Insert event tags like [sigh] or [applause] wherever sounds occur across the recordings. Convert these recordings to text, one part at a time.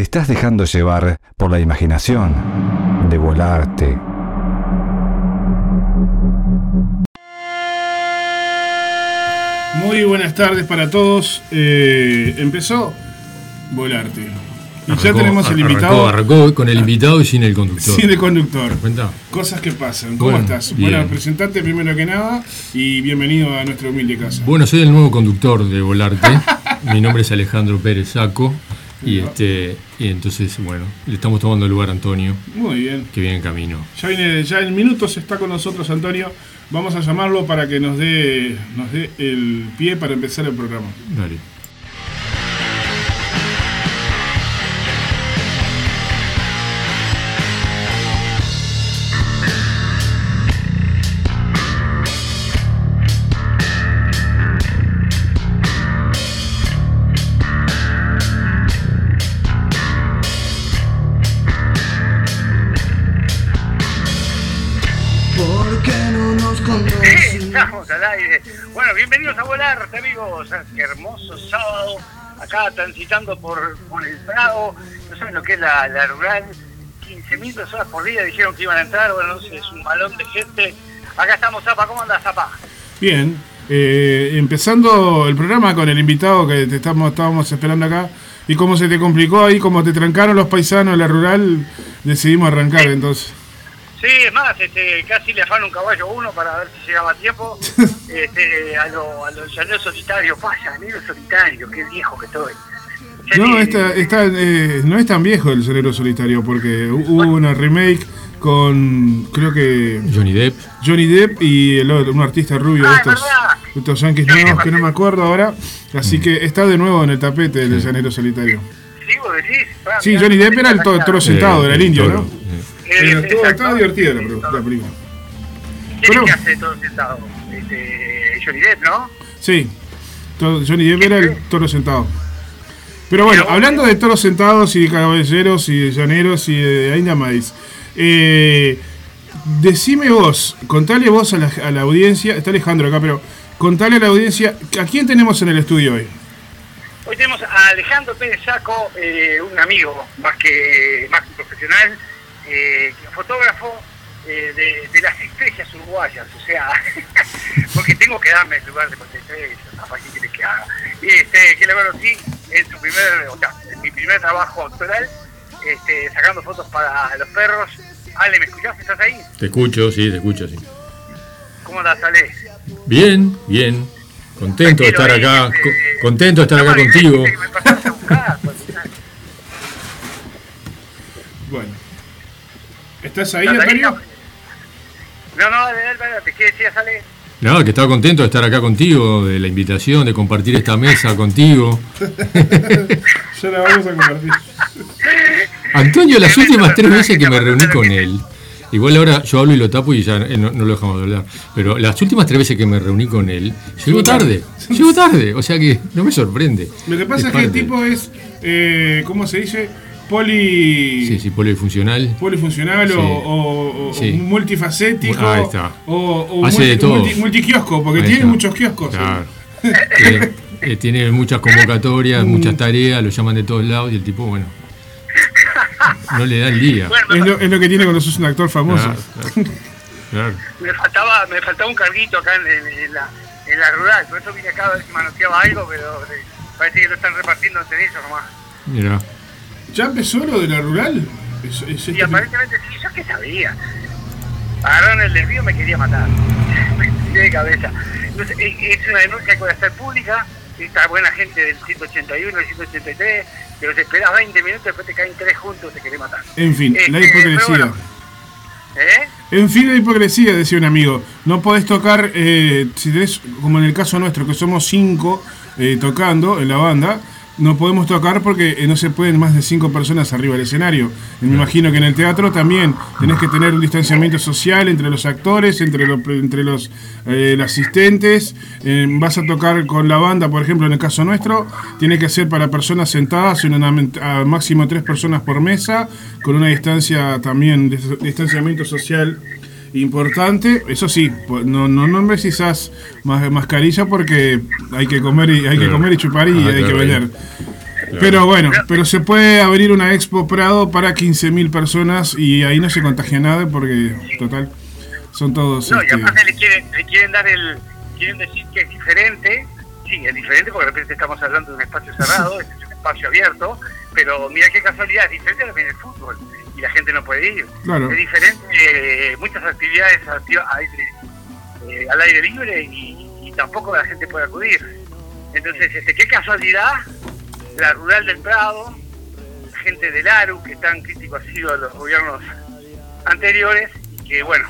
te estás dejando llevar por la imaginación de volarte. Muy buenas tardes para todos. Eh, empezó Volarte. Y ya tenemos el invitado. Arrancó con el invitado y sin el conductor. Sin el conductor. Cuenta. Cosas que pasan. ¿Cómo Bueno, estás? bien. Bueno, presentarte primero que nada y bienvenido a nuestra humilde casa. Bueno, soy el nuevo conductor de Volarte. [laughs] Mi nombre es Alejandro Pérez Saco. Y este y entonces, bueno, le estamos tomando el lugar a Antonio, Muy bien. que viene en camino. Ya viene, ya en minutos está con nosotros Antonio. Vamos a llamarlo para que nos dé, nos dé el pie para empezar el programa. Dale. Volarte, amigos. Qué hermoso sábado. Acá transitando por, por el Prado. No saben lo que es la, la rural. 15.000 personas por día dijeron que iban a entrar. Bueno, no sé, es un balón de gente. Acá estamos, Zapa. ¿Cómo anda, Zapa? Bien, eh, empezando el programa con el invitado que te estamos, estábamos esperando acá. Y como se te complicó ahí, como te trancaron los paisanos la rural, decidimos arrancar entonces. Sí, es más, este, casi le afano un caballo a uno para ver si llegaba a tiempo. [laughs] Este, a los a los llaneros solitarios. Pa, llanero solitario, qué viejo que estoy. No, Sí, esta, esta, eh, no es tan viejo el Sonero Solitario, porque hu- hubo una remake con, creo que Johnny Depp. Johnny Depp y el otro, un artista rubio de Ah, estos, estos yankees nuevos Depp. que no me acuerdo ahora. Así que está de nuevo en el tapete del Llanero Solitario. Sí, vos decís. Sí, Johnny Depp era el toro sentado, Eh, era el indio, ¿no? eh. Pero estuvo, estaba divertida la, la película. ¿Quién es que hace todo sentado? Este, Johnny Depp, ¿no? Sí, Johnny Depp era el toro sentado. Pero bueno, hablando de toros sentados y de caballeros y de llaneros y de Ainda Maíz, eh, decime vos, contale vos a la, a la audiencia, está Alejandro acá, pero contale a la audiencia, ¿a quién tenemos en el estudio hoy? Hoy tenemos a Alejandro Pérez Saco, eh, un amigo más que, más que profesional, eh, fotógrafo eh, de, de las estrellas uruguayas, o sea, [laughs] porque tengo que darme el lugar de las estrellas, ¿para qué quieres que haga? Y este, que verdad sí, es su primer, o sea, es mi primer trabajo actoral, este, sacando fotos para los perros. Ale, ¿me escuchás? ¿Estás ahí? Te escucho, sí, te escucho, sí. ¿Cómo andás, Ale? Bien, bien. Contento de estar acá, este, contento de estar acá contigo. ¿Estás ahí. Antonio? No, no, dale, ¿qué decías, Ale? No, que estaba contento de estar acá contigo, de la invitación, de compartir esta mesa [laughs] contigo. Ya la vamos a compartir. Antonio, las últimas tres veces que me reuní con él, igual ahora yo hablo y lo tapo y ya eh, no, no lo dejamos de hablar, pero las últimas tres veces que me reuní con él, llegó tarde, llegó tarde, o sea que no me sorprende. Lo que pasa es, que el tipo es, eh, ¿cómo se dice? Poli... Sí, sí, polifuncional. polifuncional Sí. o, o- o Sí. multifacético Ahí está. o, o Hace multi- de todo. multi- multikiosco, porque Ahí tiene está. muchos kioscos. Claro. Eh, [laughs] eh, tiene muchas convocatorias, [laughs] Mm. muchas tareas, lo llaman de todos lados y el tipo, bueno, no le da el día. Bueno, Es lo, es lo que tiene cuando sos un actor famoso. Claro, claro, claro. [laughs] me faltaba me faltaba un carguito acá en, en- en la, en la rural, por eso vine acá a ver si manoseaba algo, pero eh, parece que lo están repartiendo entre ellos nomás. Mira, ¿Ya empezó lo de la rural? Es- es Y este- aparentemente sí, yo qué sabía. Agarraron el desvío me quería matar. [laughs] me tiré de cabeza. Entonces, es, una denuncia que va a hacer pública. Esta buena gente del 181, el 183, que los esperas 20 minutos, después te caen tres juntos, te querés matar. En fin, la Este, hipocresía. ¿Eh? En fin, la hipocresía, decía un amigo. No podés tocar, eh, si tenés, como en el caso nuestro, que somos cinco eh, tocando en la banda, no podemos tocar porque eh, no se pueden más de cinco personas arriba del escenario. Y me imagino que en el teatro también tenés que tener un distanciamiento social entre los actores, entre los, entre los eh, asistentes. Eh, vas a tocar con la banda, por ejemplo, en el caso nuestro, tiene que ser para personas sentadas, en una, a máximo tres personas por mesa, con una distancia también, dis- distanciamiento social importante. Eso sí, pues, no, no, no precisas más mascarilla porque hay que comer y hay que comer y chupar y Ah, hay que claro, vender. Pero bueno, pero se puede abrir una Expo Prado para 15.000 personas y ahí no se contagia nada porque, total, son todos... No, y este, aparte le quieren, le quieren dar el. Quieren decir que es diferente. Sí, es diferente porque de repente estamos hablando de un espacio cerrado, este [laughs] es un espacio abierto. Pero mira qué casualidad, es diferente también el fútbol. Y la gente no puede ir. Claro. Es diferente eh, muchas actividades acti- aire- eh, al aire libre y, y tampoco la gente puede acudir. Entonces, este, qué casualidad, la rural del Prado, gente del ARU que tan crítico ha sido a los gobiernos anteriores y que, bueno,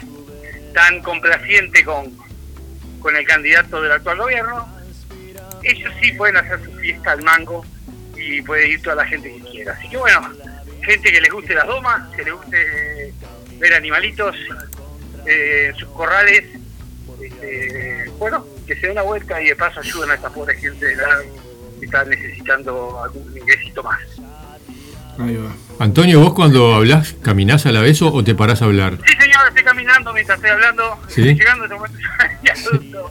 tan complaciente con, con el candidato del actual gobierno, ellos sí pueden hacer su fiesta al mango y puede ir toda la gente que quiera. Así que bueno, gente que les guste las domas, que les guste ver animalitos eh, en sus corrales, este, bueno, que se den una vuelta y de paso ayuden a esta pobre gente de la- que está necesitando algún ingresito más. ahí va. Antonio, vos cuando hablás, ¿caminás a la vez o, o te parás a hablar? Sí, señor, estoy caminando mientras estoy hablando. ¿Sí? Llegando a este momento. [laughs]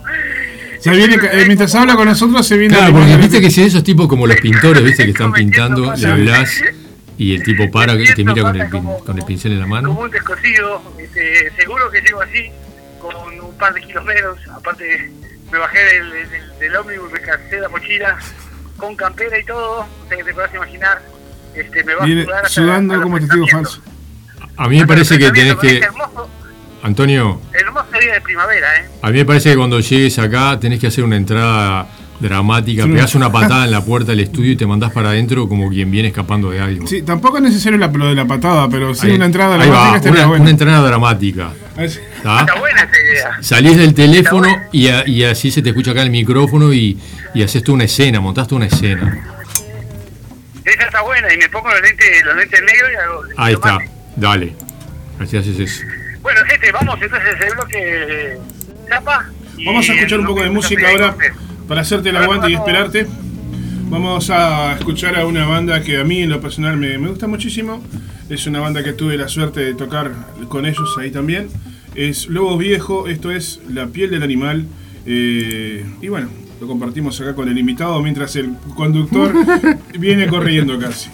Se viene, eh, mientras habla con nosotros se viene... Claro, porque viste que si esos tipos como los pintores, viste que están pintando, le hablás [laughs] y el tipo para y te mira con el, pin- con el pincel en la Como mano. un descosido, este, seguro que llego así, con un par de kilos menos. Aparte, me bajé del, del, del ómnibus, me casé la mochila, con campera y todo. O sea que te podrás imaginar, este, me va Viene a sudar hasta sudando hasta como testigo falso. A mí me parece que tenés que... es Hermoso, Antonio, hermoso día de primavera, ¿eh? a mí me parece que cuando llegues acá tenés que hacer una entrada dramática, Sí. pegás una patada en la puerta del estudio y te mandás para adentro como quien viene escapando de algo. Sí, tampoco es necesario la, lo de la patada, pero sí Ahí- una entrada a la ahí va, música estaría una, buena. una entrada dramática. A ver si- ¿tá? Está buena esa idea. Salís del teléfono y, a- y así se te escucha acá el micrófono y, y haces tú una escena, montaste una escena. Esa está buena y me pongo los lentes, los lentes negros y hago. Ahí está, dale. Así haces eso. Bueno, gente, vamos entonces el bloque y Vamos a escuchar un poco de música ahora para hacerte el aguante y esperarte. Vamos a escuchar a una banda que a mí en lo personal me, me gusta muchísimo. Es una banda que tuve la suerte de tocar con ellos ahí también. Es Lobo Viejo, esto es La piel del animal. eh, y bueno, lo compartimos acá con el invitado mientras el conductor [laughs] viene corriendo casi.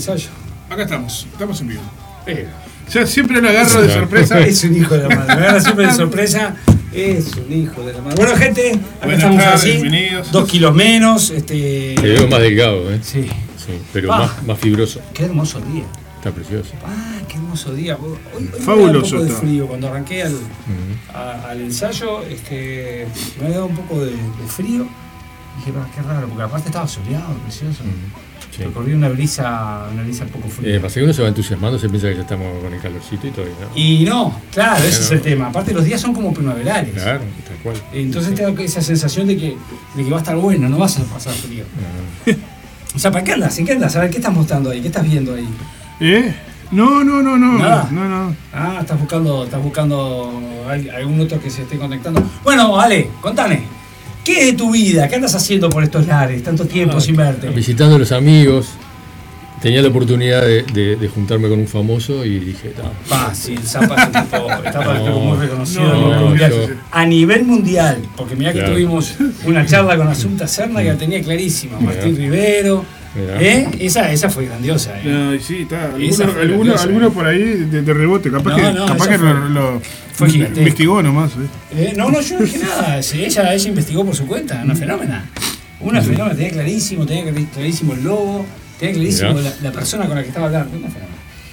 Ensayo. Acá estamos, estamos en vivo. Ya siempre lo agarro de sorpresa. [laughs] es un hijo de la madre. Me agarra siempre de sorpresa. Es un hijo de la madre. Bueno, gente, acá Buenas estamos tardes, así. bienvenidos. Dos kilos menos. Este. Te veo más delgado, ¿eh? Sí. Sí, pero Ah. más, más fibroso. Qué hermoso día. Está precioso. Ah, qué hermoso día. Hoy, hoy me Fabuloso da un poco de frío. Cuando arranqué al, a- al ensayo, este, me había dado un poco de, de frío. Dije, "Ah, qué raro, porque aparte estaba soleado, precioso. Sí. Recorrí una brisa, una brisa un poco fría. Eh, pasa que uno se va entusiasmando, se piensa que ya estamos con el calorcito y todo. ¿no? Y no, claro, ese es el tema. Aparte los días son como primaverales. Claro, tal cual. Entonces te da esa sensación de que, de que va a estar bueno, no vas a pasar frío. [laughs] O sea, ¿para qué andas? ¿En qué andas? A ver, ¿qué estás mostrando ahí? ¿Qué estás viendo ahí? ¿Eh? No, no, no, no. Nada. No, no. Ah, estás buscando, estás buscando al- algún otro que se esté conectando. Bueno, Ale, contame. ¿Qué es de tu vida? ¿Qué andas haciendo por estos lares? Tanto tiempo Ah, sin verte. Visitando a los amigos, tenía la oportunidad de, de- de juntarme con un famoso y dije, "Ta, Fácil, Zapa es un tipo, [laughs] Zapa es un tipo muy reconocido No, a nivel no, mundial. yo- A nivel mundial, porque mirá que Claro. tuvimos una charla con Asunta Serna que la tenía clarísima, Martín Rivero. ¿Eh? Esa, esa fue grandiosa. ¿eh? No, sí, está. Alguno, alguno, por ahí de, de rebote. Capaz No, que, no, capaz que fue- lo, lo fue gigantesco. investigó nomás. ¿eh? Eh, No, no, yo no dije nada. sí, ella, ella investigó por su cuenta, una fenómena. Una fenómena, tenía clarísimo, tenía clar- clarísimo el logo, tenía clarísimo la, la persona con la que estaba hablando. Una fenómena.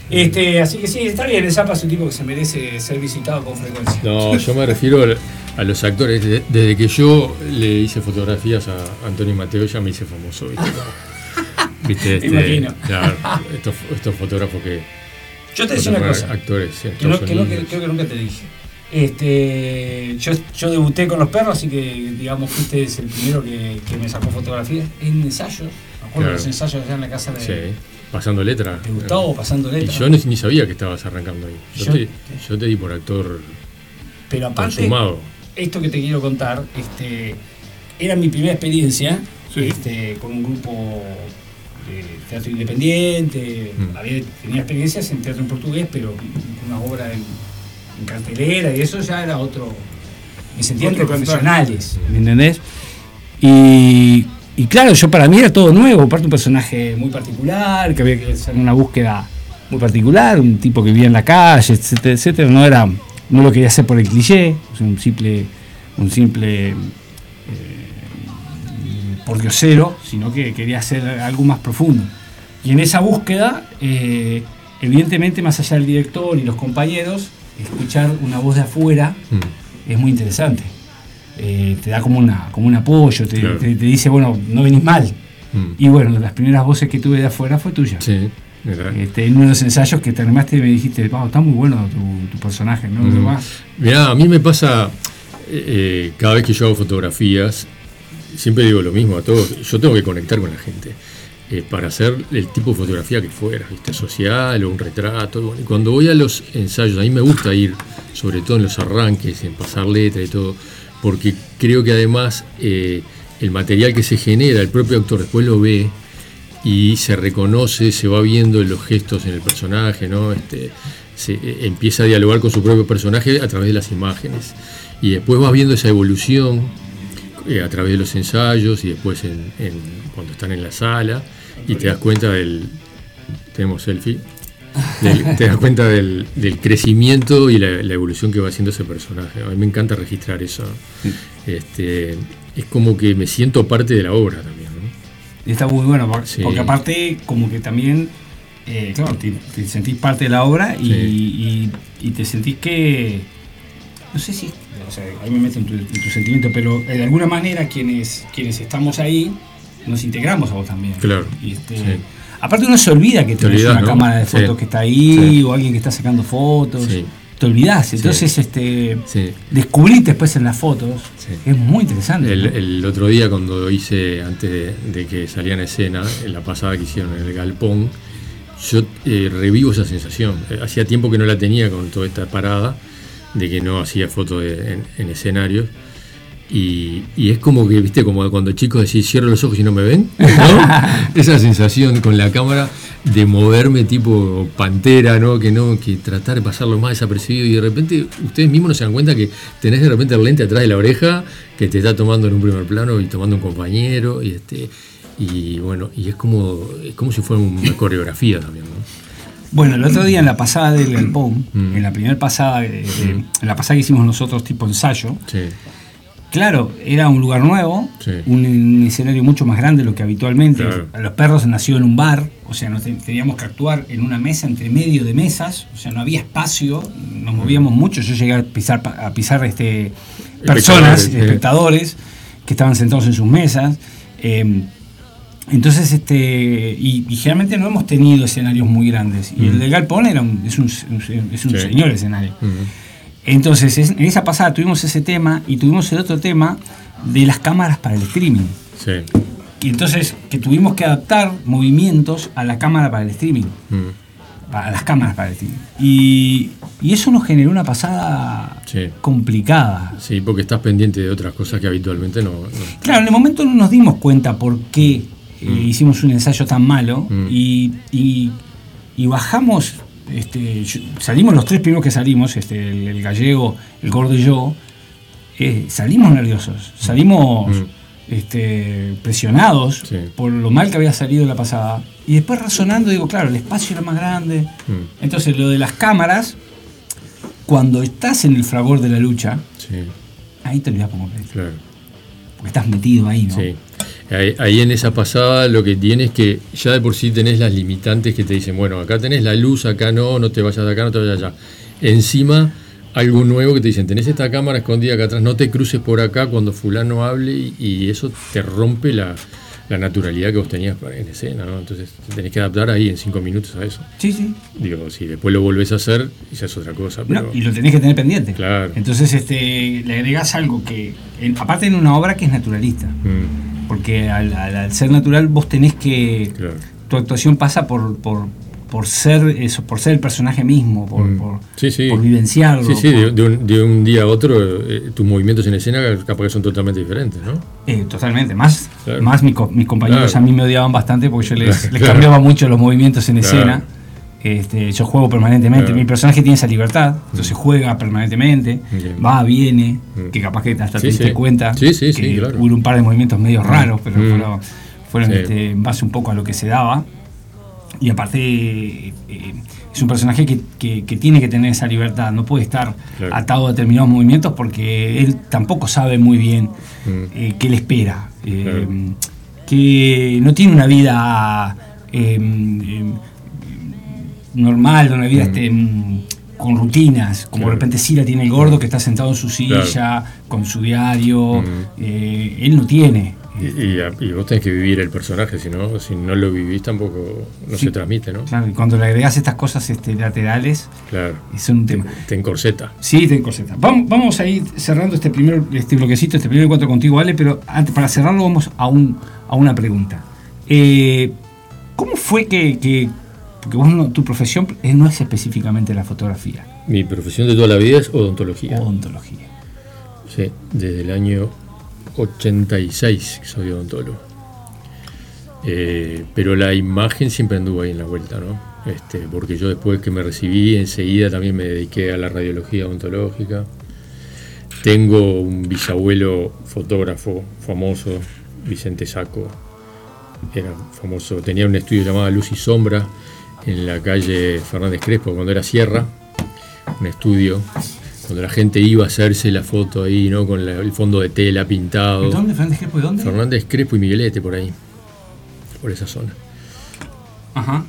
Este, así que sí, está bien, el Zapa es un tipo que se merece ser visitado con frecuencia. No, yo me refiero al- a los actores. De- Desde que yo le hice fotografías a Antonio y Mateo, ya me hice famoso. ¿Viste? ¿Viste? Este, imagino. claro, [laughs] estos, estos fotógrafos que. Yo te decía una cosa. Actores en Que no- que no- que- Unidos. creo que nunca te dije. Este, yo, yo debuté con los perros, así que digamos fuiste el primero que, que me sacó fotografías en ensayos. Me acuerdo Claro. los ensayos allá en la casa de, Sí, pasando letra. de Gustavo, pasando Y letra. yo ni, ni sabía que estabas arrancando ahí. Yo, Yo- te, yo te di por actor Pero aparte, consumado. esto que te quiero contar, este, era mi primera experiencia Sí. este, con un grupo teatro independiente. Mm. Había, tenía experiencias en teatro en portugués, pero una obra en, en cartelera y eso ya era otro. Me sentía entre profesionales, ¿me entendés? Y, y claro, yo para mí era todo nuevo, aparte un personaje muy particular, que había que hacer una búsqueda muy particular, un tipo que vivía en la calle, etcétera, etcétera. No era, no lo quería hacer por el cliché, un simple, un simple eh, por diosero, sino que quería hacer algo más profundo. Y en esa búsqueda, eh, evidentemente, más allá del director y los compañeros, escuchar una voz de afuera Mm. es muy interesante. Eh, te da como, una, como un apoyo, te, Claro. te- te dice, bueno, no venís mal. Mm. Y bueno, las primeras voces que tuve de afuera fue tuya. Sí, ¿verdad? Este, en uno de los ensayos que te animaste y me dijiste, "Pau, está muy bueno tu, tu personaje, ¿no? Mm. Mirá, a mí me pasa, eh, cada vez que yo hago fotografías, siempre digo lo mismo a todos, yo tengo que conectar con la gente eh, para hacer el tipo de fotografía que fuera, ¿viste? social o un retrato. bueno, y cuando voy a los ensayos, a mí me gusta ir, sobre todo en los arranques, en pasar letra y todo, porque creo que además eh, el material que se genera, el propio actor después lo ve y se reconoce, se va viendo los gestos en el personaje, ¿no? Este, se, eh, empieza a dialogar con su propio personaje a través de las imágenes. Y después vas viendo esa evolución eh, a través de los ensayos y después en, en- cuando están en la sala y te das cuenta del... Tenemos selfie. Del- te das cuenta del, del crecimiento y la, la evolución que va haciendo ese personaje. A mí me encanta registrar eso. Este, es como que me siento parte de la obra también. está muy bueno, Sí. porque aparte como que también, eh, claro, te, te sentís parte de la obra y, y- y te sentís que, no sé si, o sea, ahí me meto en tu, en tu sentimiento, pero de alguna manera quienes, quienes estamos ahí nos integramos a vos también. Claro, Y este, sí. Aparte uno se olvida que Te tenés olvidás, una ¿no? cámara de Sí. fotos que está ahí Sí. o alguien que está sacando fotos. Sí. Te olvidás, entonces este, Sí. descubriste después en las fotos. Sí. Es muy interesante. El, ¿no? el otro día cuando hice, antes de, de que salían a escena, en la pasada que hicieron en el Galpón, yo eh, revivo esa sensación. Eh, Hacía tiempo que no la tenía con toda esta parada, de que no hacía fotos en, en escenarios. Y, y es como que, viste, como cuando chicos decís cierro los ojos y no me ven, ¿no? [laughs] Esa sensación con la cámara de moverme tipo pantera, ¿no? Que no, que tratar de pasarlo más desapercibido y de repente ustedes mismos no se dan cuenta que tenés de repente el lente atrás de la oreja que te está tomando en un primer plano y tomando un compañero y este y bueno, y es como, es como si fuera una coreografía también, ¿no? Bueno, el otro día en la pasada del [clears throat] galpón, Mm. en la primera pasada, eh, eh, en la pasada que hicimos nosotros tipo ensayo, Sí, claro, era un lugar nuevo, Sí. un, un escenario mucho más grande de lo que habitualmente. Claro. Los perros nació en un bar, o sea, nos te- teníamos que actuar en una mesa entre medio de mesas, o sea, no había espacio, nos movíamos mucho. Yo llegué a pisar, a pisar este, personas, Espectadores, que estaban sentados en sus mesas. eh, entonces, este, y, y generalmente no hemos tenido escenarios muy grandes. Y el de Galpón era un- es un, es un Mm. Sí. señor escenario. Ujú. Entonces, es- en esa pasada tuvimos ese tema y tuvimos el otro tema de las cámaras para el streaming. sí. Y entonces, que tuvimos que adaptar movimientos a la cámara para el streaming. Mm. A las cámaras para el streaming. Y, y eso nos generó una pasada Sí. complicada. Sí, porque estás pendiente de otras cosas que habitualmente no. no. Claro, en el momento no nos dimos cuenta por qué eh, hicimos un ensayo tan malo Mm. y, y- y bajamos, este, salimos los tres primeros que salimos, este, el, el gallego, el gordo y yo, eh, salimos nerviosos, salimos Mm. este, presionados Sí. por lo mal que había salido la pasada. Y después razonando, digo, claro, el espacio era más grande. Mm. Entonces lo de las cámaras, cuando estás en el fragor de la lucha, Sí, ahí te olvidas por completo, claro. porque estás metido ahí, ¿no? Sí. Ahí, en esa pasada lo que tienes que ya de por sí tenés las limitantes que te dicen, bueno, acá tenés la luz, acá no, no te vayas de acá, no te vayas allá. Encima, algo nuevo que te dicen, tenés esta cámara escondida acá atrás, no te cruces por acá cuando fulano hable y, eso te rompe la, la naturalidad que vos tenías para- en escena, ¿no? Entonces te tenés que adaptar ahí en cinco minutos a eso. Sí, sí. Digo, si después lo volvés a hacer, esa es otra cosa. No, Pero, y lo tenés que tener pendiente. Claro. Entonces este, le agregás algo que, aparte en una obra que es naturalista, Mm, porque al, al- al ser natural vos tenés que, claro. tu actuación pasa por, por, por ser eso, por ser el personaje mismo, por, Mm. por, Sí, sí. por vivenciarlo. Sí, sí, de, por- de un, de un día a otro eh, tus movimientos en escena capaz que son totalmente diferentes, ¿no? eh, totalmente. Más, Claro. más mi mis compañeros Claro. a mí me odiaban bastante porque yo les, [laughs] Claro, les cambiaba mucho los movimientos en escena. Este, yo juego permanentemente. Claro. Mi personaje tiene esa libertad, entonces juega permanentemente, va, viene, Mm. que capaz que hasta Sí, te diste sí. cuenta. Sí, sí, sí, que claro. Hubo un par de movimientos medio raros, pero Mm. fueron, este, en base un poco a lo que se daba. Y aparte, eh, es un personaje que, que- que tiene que tener esa libertad, no puede estar Claro. atado a determinados movimientos porque él tampoco sabe muy bien Mm. eh, qué le espera. eh. Que no tiene una vida normal, una vida Mm. este, mm, con rutinas, como Claro. de repente sí la tiene el gordo que está sentado en su silla, Claro. con su diario. Mm. eh, él no tiene. Y, y- y vos tenés que vivir el personaje, si no, si no lo vivís tampoco no Sí. se transmite, ¿no? Claro, y cuando le agregas estas cosas este, laterales, Claro. son un tema. Te encorseta. Sí, te corseta. Vamos, vamos a ir cerrando este primer este bloquecito, este primer encuentro contigo, Ale, pero antes, para cerrarlo vamos a, un, a una pregunta. Eh, ¿Cómo fue que, que- porque tu profesión eh, no es específicamente la fotografía, Mi profesión de toda la vida es odontología. odontología? Sí, desde el año 86 que soy odontólogo. Eh, pero la imagen siempre anduvo ahí en la vuelta, ¿no? Este, porque yo después que me recibí, enseguida también me dediqué a la radiología odontológica. Tengo un bisabuelo fotógrafo famoso, Vicente Saco. Era famoso, tenía un estudio llamado Luz y Sombra en la calle Fernández Crespo, cuando era Sierra. Un estudio cuando la gente iba a hacerse la foto ahí, ¿no? Con la- el fondo de tela pintado. ¿Dónde, Fernández Crespo? ¿Y dónde? Fernández Crespo y Miguelete por ahí, por esa zona. Ajá.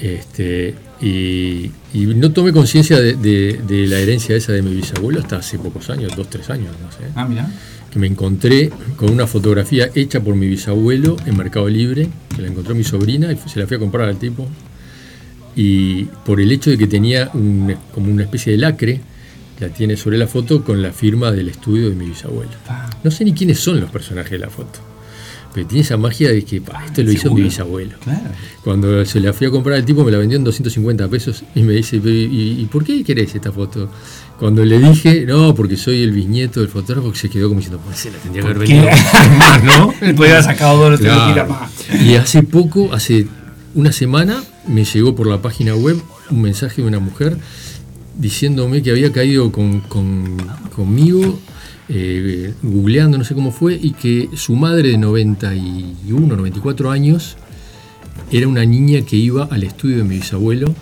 Este, y, y no tomé conciencia de, de- de la herencia esa de mi bisabuelo hasta hace pocos años, dos, tres años, no sé. Ah, mira. Que me encontré con una fotografía hecha por mi bisabuelo en Mercado Libre, que la encontró mi sobrina y se la fui a comprar al tipo. Y por el hecho de que tenía un- como una especie de lacre, la tiene sobre la foto con la firma del estudio de mi bisabuelo. No sé ni quiénes son los personajes de la foto. Pero tiene esa magia de que pa, esto lo hizo mi bisabuelo. Claro. Cuando se la fui a comprar al tipo me la vendió en 250 pesos y me dice, "Pero, ¿y, y por qué querés esta foto? Cuando le dije, no, porque soy el bisnieto del fotógrafo, que se quedó como diciendo, pues se la tendría que haber vendido más, ¿no? Él podía haber sacado dos o tres Claro. más. Y hace poco, hace una semana, me llegó por la página web un mensaje de una mujer diciéndome que había caído con, con- conmigo, eh, googleando, no sé cómo fue, y que su madre de 91, 94 años era una niña que iba al estudio de mi bisabuelo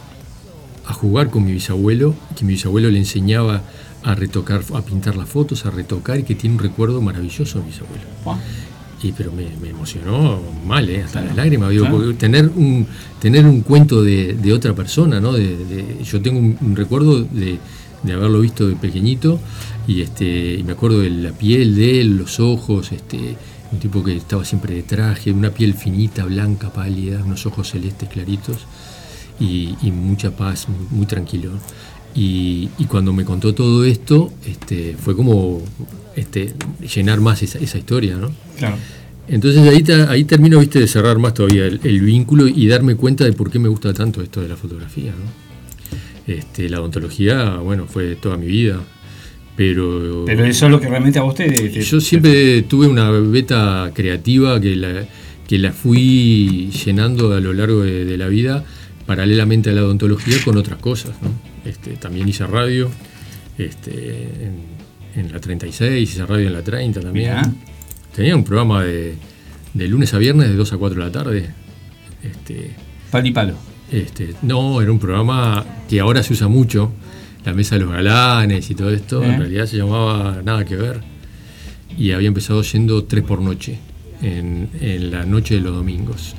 a jugar con mi bisabuelo, que mi bisabuelo le enseñaba a retocar, a pintar las fotos, a retocar, y que tiene un recuerdo maravilloso de mi bisabuelo. Y, pero me, me emocionó mal, ¿eh? hasta las lágrimas. digo, claro. tener un tener un cuento de, de otra persona, ¿no? De, de- yo tengo un, un recuerdo de, de haberlo visto de pequeñito y este y me acuerdo de la piel de él, los ojos, este un tipo que estaba siempre de traje, una piel finita, blanca, pálida, unos ojos celestes claritos y, y mucha paz, muy, muy tranquilo. Y, y cuando me contó todo esto, este, fue como este, llenar más esa, esa historia, ¿no? Claro. Entonces ahí, te- ahí termino viste, de cerrar más todavía el, el vínculo y darme cuenta de por qué me gusta tanto esto de la fotografía. ¿no? Este, la odontología, bueno, fue toda mi vida, pero, Pero eso es lo que realmente a vos te. te- yo siempre tuve una beta creativa que la, que la fui llenando a lo largo de, de la vida, paralelamente a la odontología, con otras cosas. ¿no? Este, también hice radio este, en, en la 36, hice radio en la 30 también. Mirá. Tenía un programa de, de lunes a viernes de 2 a 4 de la tarde. Este, Palo y palo. este, no, era un programa que ahora se usa mucho, la mesa de los galanes y todo esto, ¿Eh? en realidad se llamaba Nada que ver. Y había empezado yendo tres por noche, en, en la noche de los domingos.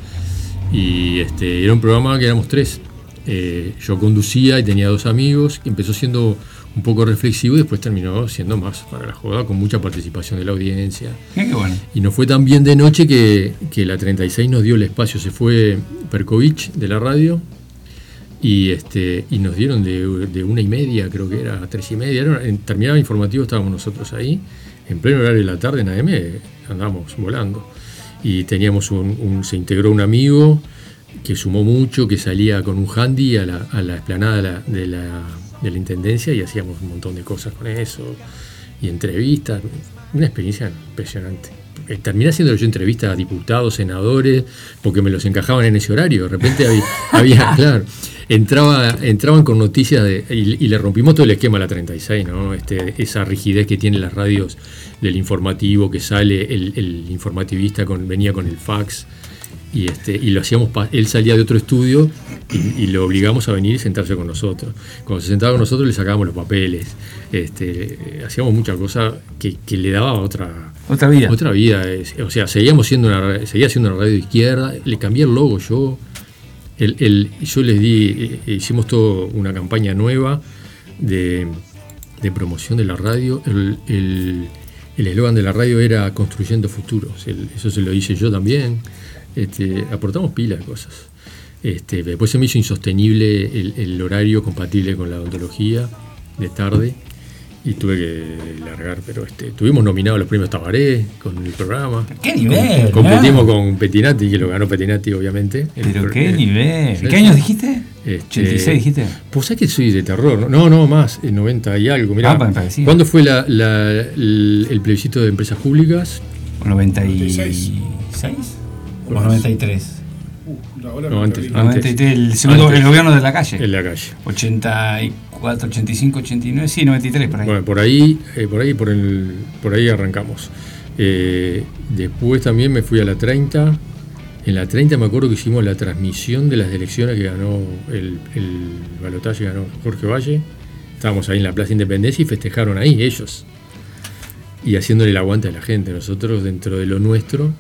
Y este, era un programa que éramos tres. Eh, yo conducía y tenía dos amigos, que empezó siendo un poco reflexivo y después terminó siendo más para la joda, con mucha participación de la audiencia. Qué bueno. Y nos fue tan bien de noche que, que la 36 nos dio el espacio. Se fue Perkovich de la radio y, este, y nos dieron de, de una y media, creo que era, a tres y media. Era- en, terminaba informativo, estábamos nosotros ahí. En pleno horario de la tarde en AM andábamos volando. Y teníamos un, un- se integró un amigo que sumó mucho, que salía con un handy a la, a la explanada de la, de, la, de la intendencia y hacíamos un montón de cosas con eso. Y entrevistas, una experiencia impresionante. Eh, Terminé haciendo yo entrevistas a diputados, senadores, porque me los encajaban en ese horario. De repente había, [laughs] había, claro, entraba, entraban con noticias de, y, y le rompimos todo el esquema a la 36, ¿no? Este, esa rigidez que tienen las radios del informativo, que sale el, el informativista, con, venía con el fax. Y, este, y lo hacíamos, pa- él salía de otro estudio y, y lo obligamos a venir y sentarse con nosotros. Cuando se sentaba con nosotros le sacábamos los papeles, este, hacíamos muchas cosas que, que le daba otra, Otra vida. otra vida. O sea, seguíamos siendo una, seguía siendo una radio de izquierda, le cambié el logo yo. El, el- yo les di, eh, hicimos toda una campaña nueva de, de promoción de la radio. El el- el eslogan de la radio era Construyendo Futuros. Eso se lo hice yo también. Este, aportamos pila de cosas. Este, después se me hizo insostenible el, el horario compatible con la odontología de tarde y tuve que largar, pero este, tuvimos nominados los premios Tabaré con el programa. ¡Qué nivel! Com- competimos con Petinati, que lo ganó Petinati, obviamente. Pero qué eh, nivel. ¿Qué años dijiste? Este, 86 dijiste. Pues sabes que soy de terror, ¿no? No, más, en 90 y algo. Mirá, Ah. ¿Cuándo fue la- la- el, el plebiscito de empresas públicas? ¿O 96? 96. ¿O 93? Uh, No, antes, antes. 93, el segundo, Antes. el gobierno de la calle. En la calle. 84, 85, 89, sí, 93 por ahí. Bueno, por ahí, eh, por ahí, por, el, por ahí arrancamos. Eh, después también me fui a la 30. En la 30 me acuerdo que hicimos la transmisión de las elecciones que ganó el, el balotaje, ganó Jorge Valle. Estábamos ahí en la Plaza Independencia y festejaron ahí ellos. Y haciéndole el aguante a la gente. Nosotros, dentro de lo nuestro,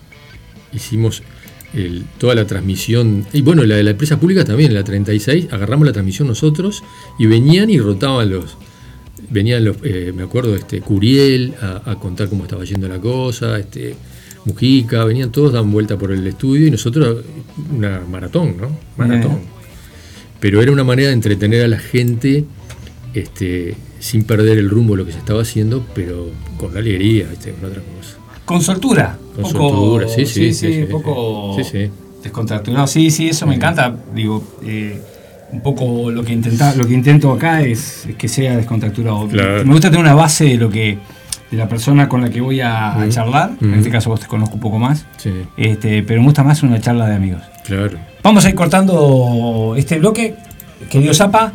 hicimos el- toda la transmisión. Y bueno, la de la empresa pública también, la 36, agarramos la transmisión nosotros y venían y rotaban los, venían los, eh, me acuerdo, este, Curiel a, a contar cómo estaba yendo la cosa, este, Mujica, venían todos dan vuelta por el estudio y nosotros una maratón, ¿no? Maratón. Pero era una manera de entretener a la gente este, sin perder el rumbo de lo que se estaba haciendo, pero con alegría, ¿viste? con otra cosa. Con soltura. Con Poco- soltura, sí, sí, sí, poco sí, sí. descontracturado. Sí, sí, eso me encanta. Digo, eh, un poco lo que intenta, lo que intento acá es, es que sea descontracturado. Claro. Me gusta tener una base de lo que de la persona con la que voy a, a charlar. En este caso vos te conozco un poco más. Sí, Este, pero me gusta más una charla de amigos. claro. Vamos a ir cortando este bloque, querido Zapa.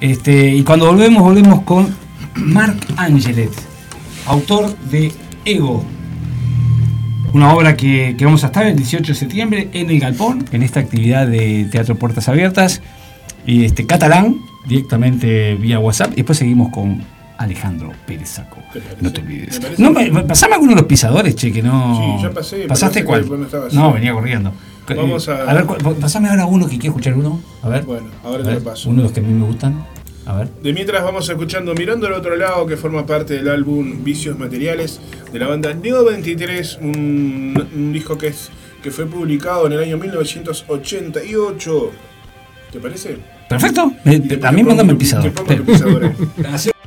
Este, y cuando volvemos, volvemos con Mark Angelet, autor de Ego. Una obra que, que vamos a estar el 18 de septiembre en el Galpón, en esta actividad de Teatro Puertas Abiertas. Y este catalán, directamente vía WhatsApp. Y después seguimos con Alejandro Pérez Saco. No te olvides. Me No, me- me- pasame alguno de los pisadores, che, que no. Sí, ya pasé, ¿Pasaste cuál? no venía corriendo. Vamos Eh, a- ver, cu- pasame ahora uno que quiero escuchar uno. A ver. Bueno, ahora A te ver, lo paso. Uno de los que a mí me gustan. A ver. De mientras vamos escuchando Mirando al otro lado, que forma parte del álbum Vicios Materiales de la banda Neo 23, un, un disco que, es, que fue publicado en el año 1988. ¿Te parece? Perfecto. Me- Y después a mí te pongo mándame el tu- pisador. te pongo tu pisador [laughs]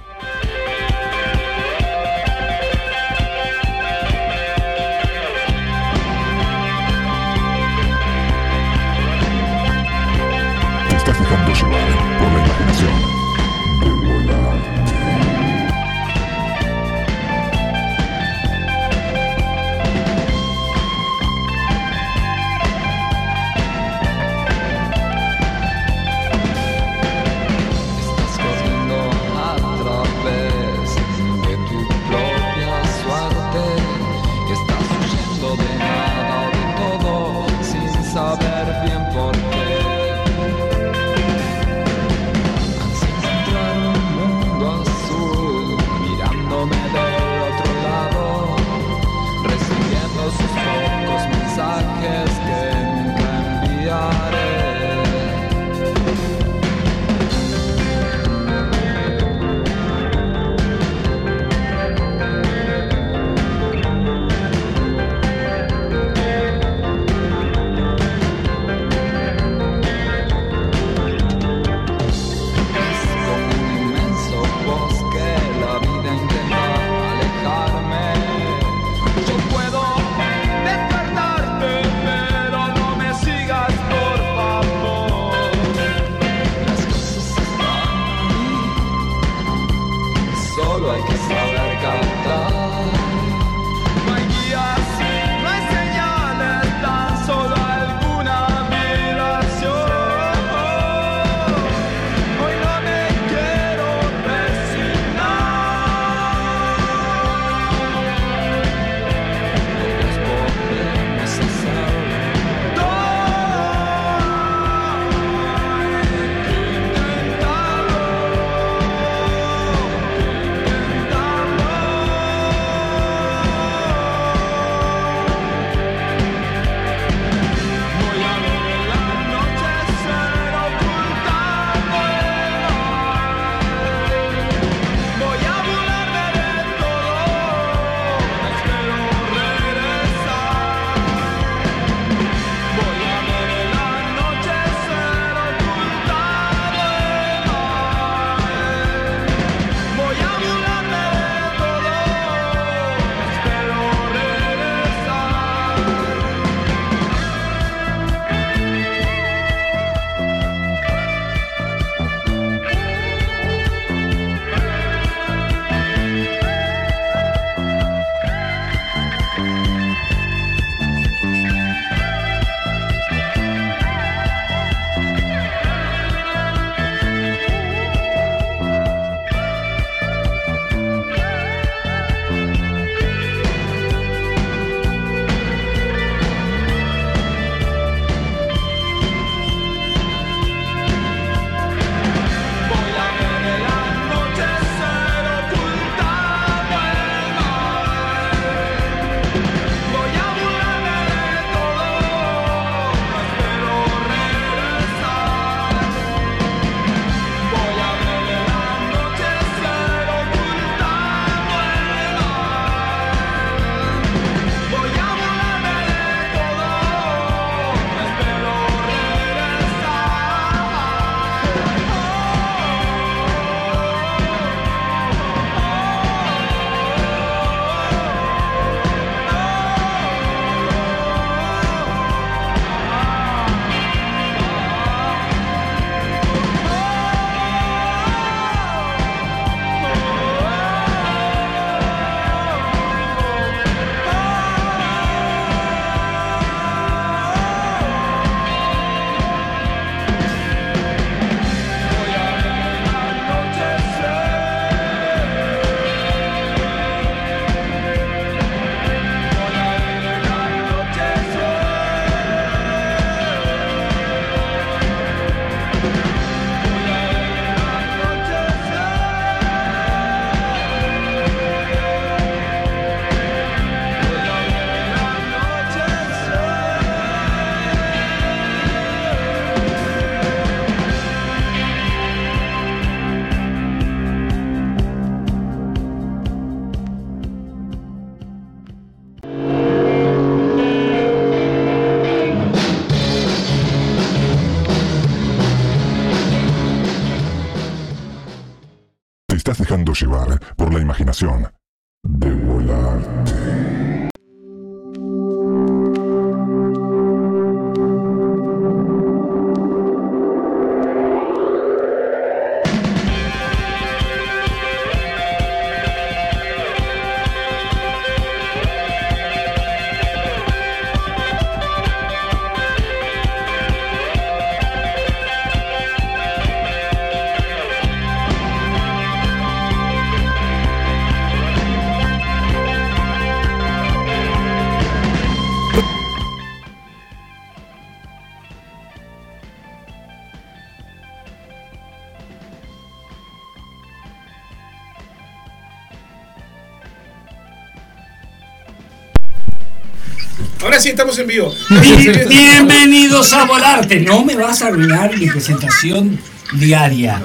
sí estamos en vivo. Bien- Bienvenidos a Volarte. No me vas a arruinar mi presentación diaria.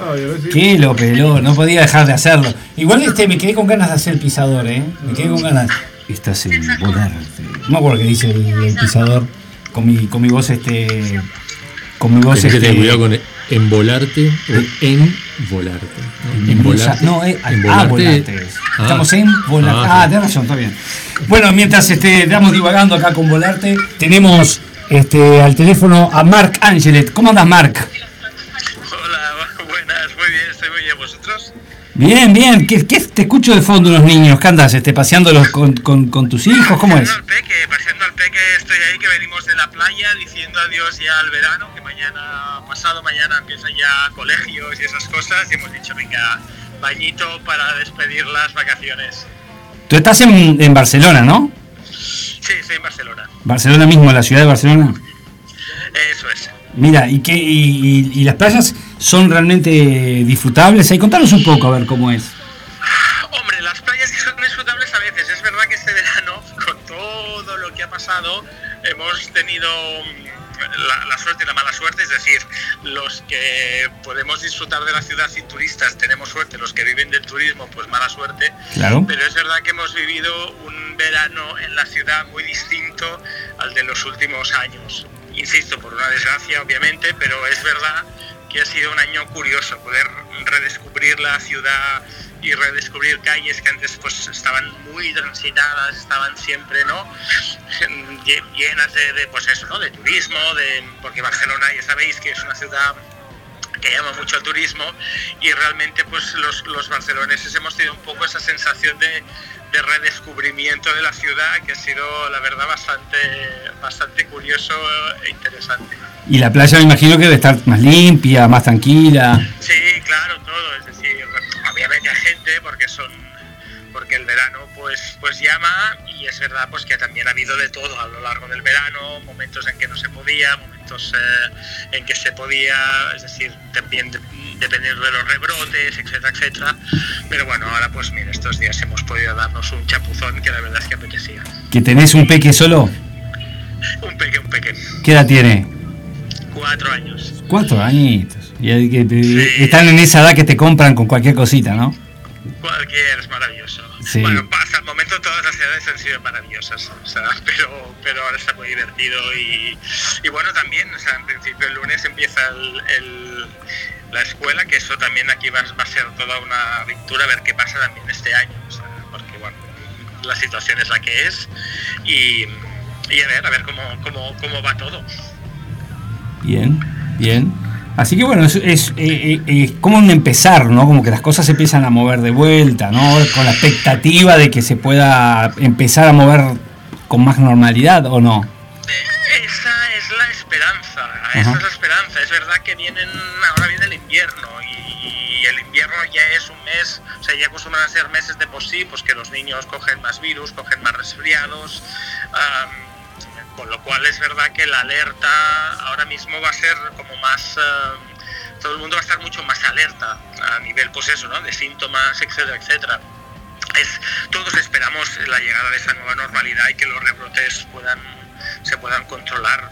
Qué lo peló, no podía dejar de hacerlo. Igual este me quedé con ganas de hacer pisador, ¿eh? Me quedé con ganas. Estás en Volarte. No me acuerdo qué dice el, el pisador con mi, con mi voz este. Con mi voz Tenés que este. tener cuidado con embolarte o en volarte. ¿no? Embolarte. No, eh, ah, volarte es. Ah. Estamos en Volarte. Ah, Ah, tenés razón, está bien. Bueno, mientras este, estamos divagando acá con Volarte, tenemos este, al teléfono a Marc Angelet. ¿Cómo andas, Marc? Hola, [laughs] buenas, muy bien, estoy muy bien. ¿Vosotros? Bien, bien. ¿Qué, qué te escucho de fondo unos niños? ¿Qué andas? Este, ¿Paseándolos con, con, con tus hijos? ¿Cómo es? Paseando al peque, paseando al peque, estoy ahí que venimos de la playa diciendo adiós ya al verano, que mañana, pasado mañana empiezan ya colegios y esas cosas, y hemos dicho, venga, bañito para despedir las vacaciones. Tú estás en, en Barcelona, ¿no? Sí, estoy en Barcelona. Barcelona mismo, la ciudad de Barcelona. Eso es. Mira, ¿y, qué, y, y- y las playas son realmente disfrutables? Ahí contanos un poco a ver cómo es. Hombre, las playas son disfrutables a veces. Es verdad que este verano, [laughs] con todo lo que ha pasado, hemos tenido la, la suerte y la mala suerte. Es decir, los que podemos disfrutar de la ciudad sin turistas tenemos suerte, los que viven del turismo, pues mala suerte. Claro. Pero es verdad que hemos vivido un verano en la ciudad muy distinto al de los últimos años. Insisto, por una desgracia, obviamente, pero es verdad que ha sido un año curioso poder redescubrir la ciudad y redescubrir calles que antes pues estaban muy transitadas, estaban siempre, ¿no? [laughs] Lle- llenas de, de, pues eso, ¿no? De turismo, de porque Barcelona ya sabéis que es una ciudad que llama mucho al turismo y realmente pues los, los barceloneses hemos tenido un poco esa sensación de, de redescubrimiento de la ciudad que ha sido la verdad bastante bastante curioso e interesante. Y la playa me imagino que debe estar más limpia, más tranquila. Sí, claro, todo, es decir, obviamente hay gente porque son porque el verano pues pues llama y es verdad pues que también ha habido de todo a lo largo del verano, momentos en que no se podía, momentos eh, en que se podía, es decir, también de- dependiendo de los rebrotes, etcétera, etcétera. Pero bueno, ahora pues mira, estos días hemos podido darnos un chapuzón que la verdad es que apetecía. ¿Que tenés un peque solo? Un peque, un peque, ¿Qué edad tiene? Cuatro años. Cuatro añitos. Y hay que te- Sí. están en esa edad que te compran con cualquier cosita, ¿no? Cualquier es maravilloso. Sí. Bueno, hasta el momento todas las ciudades han sido maravillosas, o sea, [laughs] pero, pero ahora está muy divertido y, y bueno, también, o sea, en principio el lunes empieza el, el- la escuela, que eso también aquí va, va a ser toda una aventura, a ver qué pasa también este año, o sea, porque bueno, la situación es la que es y, y a ver, a ver cómo, cómo, cómo va todo. Bien, bien. Así que bueno, es, es, eh, eh, eh, como un empezar, ¿no? Como que las cosas se empiezan a mover de vuelta, ¿no? Con la expectativa de que se pueda empezar a mover con más normalidad o no. Esa es la esperanza, Ajá. esa es la esperanza. Es verdad que vienen, ahora viene el invierno y el invierno ya es un mes, o sea, ya acostumbran a ser meses de por sí, pues que los niños cogen más virus, cogen más resfriados, am, con lo cual es verdad que la alerta ahora mismo va a ser como más... am, todo el mundo va a estar mucho más alerta a nivel, pues eso, ¿no? De síntomas, etcétera, etcétera es, todos esperamos la llegada de esa nueva normalidad y que los rebrotes puedan, se puedan controlar.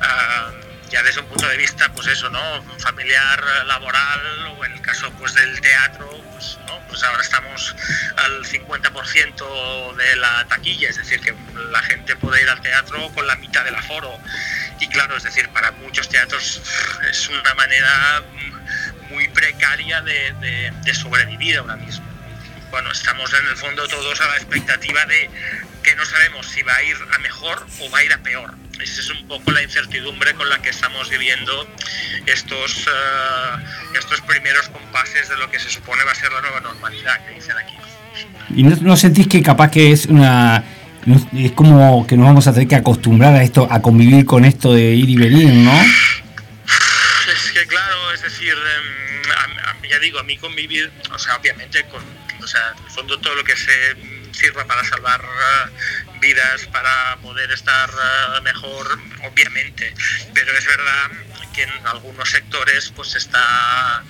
Ah, ya desde un punto de vista, pues eso, ¿no? Familiar, laboral, o en el caso pues del teatro, pues, pues ahora estamos al 50% de la taquilla, es decir, que la gente puede ir al teatro con la mitad del aforo. Y claro, es decir, para muchos teatros es una manera muy precaria de sobrevivir ahora mismo. bueno, estamos en el fondo todos a la expectativa de que no sabemos si va a ir a mejor o va a ir a peor. Esa es un poco la incertidumbre con la que estamos viviendo estos, eh, estos primeros compases de lo que se supone va a ser la nueva normalidad que dicen aquí. ¿Y no, no sentís que capaz que es una... Es como que nos vamos a tener que acostumbrar a esto, a convivir con esto de ir y venir, ¿no? Es que claro, es decir, em, a- a- ya digo, a mí convivir, o sea, obviamente con, o sea, en el fondo todo lo que se sirva para salvar eh, vidas, para poder estar eh, mejor, obviamente, pero es verdad que en algunos sectores pues está,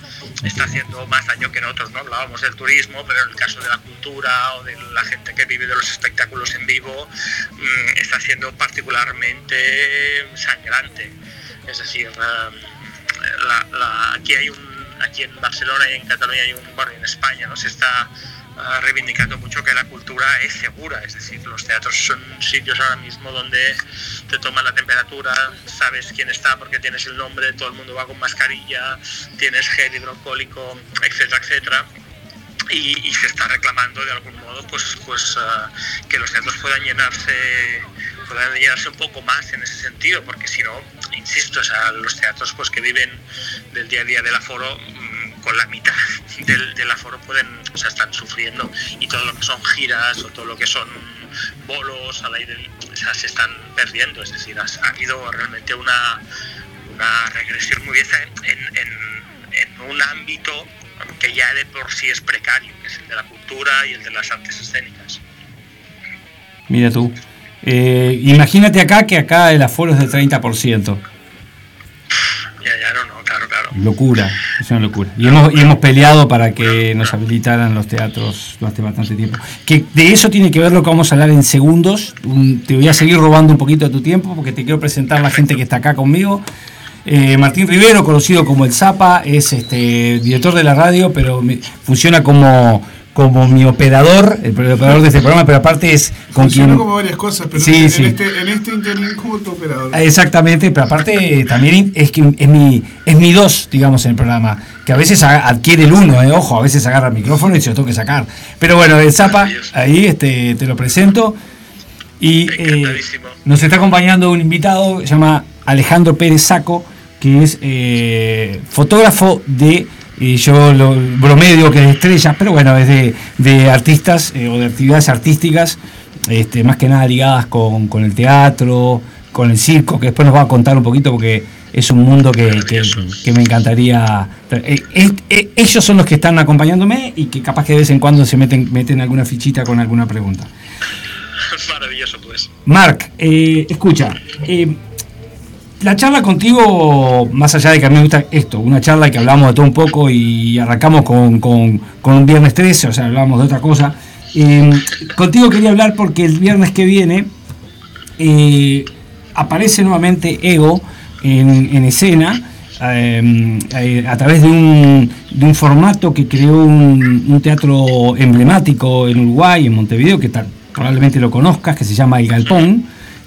está haciendo más daño que en otros, ¿no? Hablábamos del turismo, pero en el caso de la cultura o de la gente que vive de los espectáculos en vivo, mm, está siendo particularmente sangrante. Es decir, eh, la- aquí hay un aquí en Barcelona y en Cataluña hay un bueno en España no se está ah, reivindicando mucho que la cultura es segura es decir los teatros son sitios ahora mismo donde te toman la temperatura sabes quién está porque tienes el nombre todo el mundo va con mascarilla tienes gel hidroalcohólico etcétera etcétera. Y, se está reclamando de algún modo pues pues ah, que los teatros puedan llenarse puedan llenarse un poco más en ese sentido porque si no insisto o sea, los teatros pues que viven del día a día del aforo con la mitad del, del aforo pueden o están sufriendo y todo lo que son giras o todo lo que son bolos al aire se están perdiendo es decir ha, ha habido realmente una una regresión muy bien en, en- en un ámbito que ya de por sí es precario, que es el de la cultura y el de las artes escénicas. Mira tú. Eh, imagínate acá que acá el aforo es del 30%. Locura, es una locura. Y hemos, y hemos peleado para que nos habilitaran los teatros durante bastante tiempo. Que de eso tiene que ver lo que vamos a hablar en segundos. Un- te voy a seguir robando un poquito de tu tiempo porque te quiero presentar la gente que está acá conmigo. Eh, Martín Rivero, conocido como el Zapa, es este director de la radio, pero me- funciona como, como mi operador, el operador de este programa, pero aparte es con Funcionó quien... como varias cosas, pero Sí, en, sí. Este, en este interín como tu operador. Ah, Exactamente, pero aparte también es que es mi, es mi dos, digamos, en el programa, que a veces adquiere el uno, eh, ojo, a veces agarra el micrófono y se lo tengo que sacar. Pero bueno, el Zapa, ahí este, te lo presento. Y eh, nos está acompañando un invitado, se llama Alejandro Pérez Saco, que es eh, fotógrafo de, y yo lo bromeo digo que de estrellas, pero bueno, es de, de artistas eh, o de actividades artísticas, este, más que nada ligadas con, con el teatro, con el circo, que después nos va a contar un poquito porque es un mundo que, que- que me encantaría. eh, eh, ellos son los que están acompañándome y que capaz que de vez en cuando se meten, meten alguna fichita con alguna pregunta. [laughs] Maravilloso, pues. Marc, eh, escucha, la charla contigo, más allá de que a mí me gusta esto, una charla que hablamos de todo un poco y arrancamos con, con- con un viernes 13, o sea, hablamos de otra cosa. eh, contigo quería hablar porque el viernes que viene eh, aparece nuevamente Ego en, en escena. eh, eh, a través de un, de un formato que creó un, un teatro emblemático en Uruguay, en Montevideo, que tal- probablemente lo conozcas, que se llama El Galpón,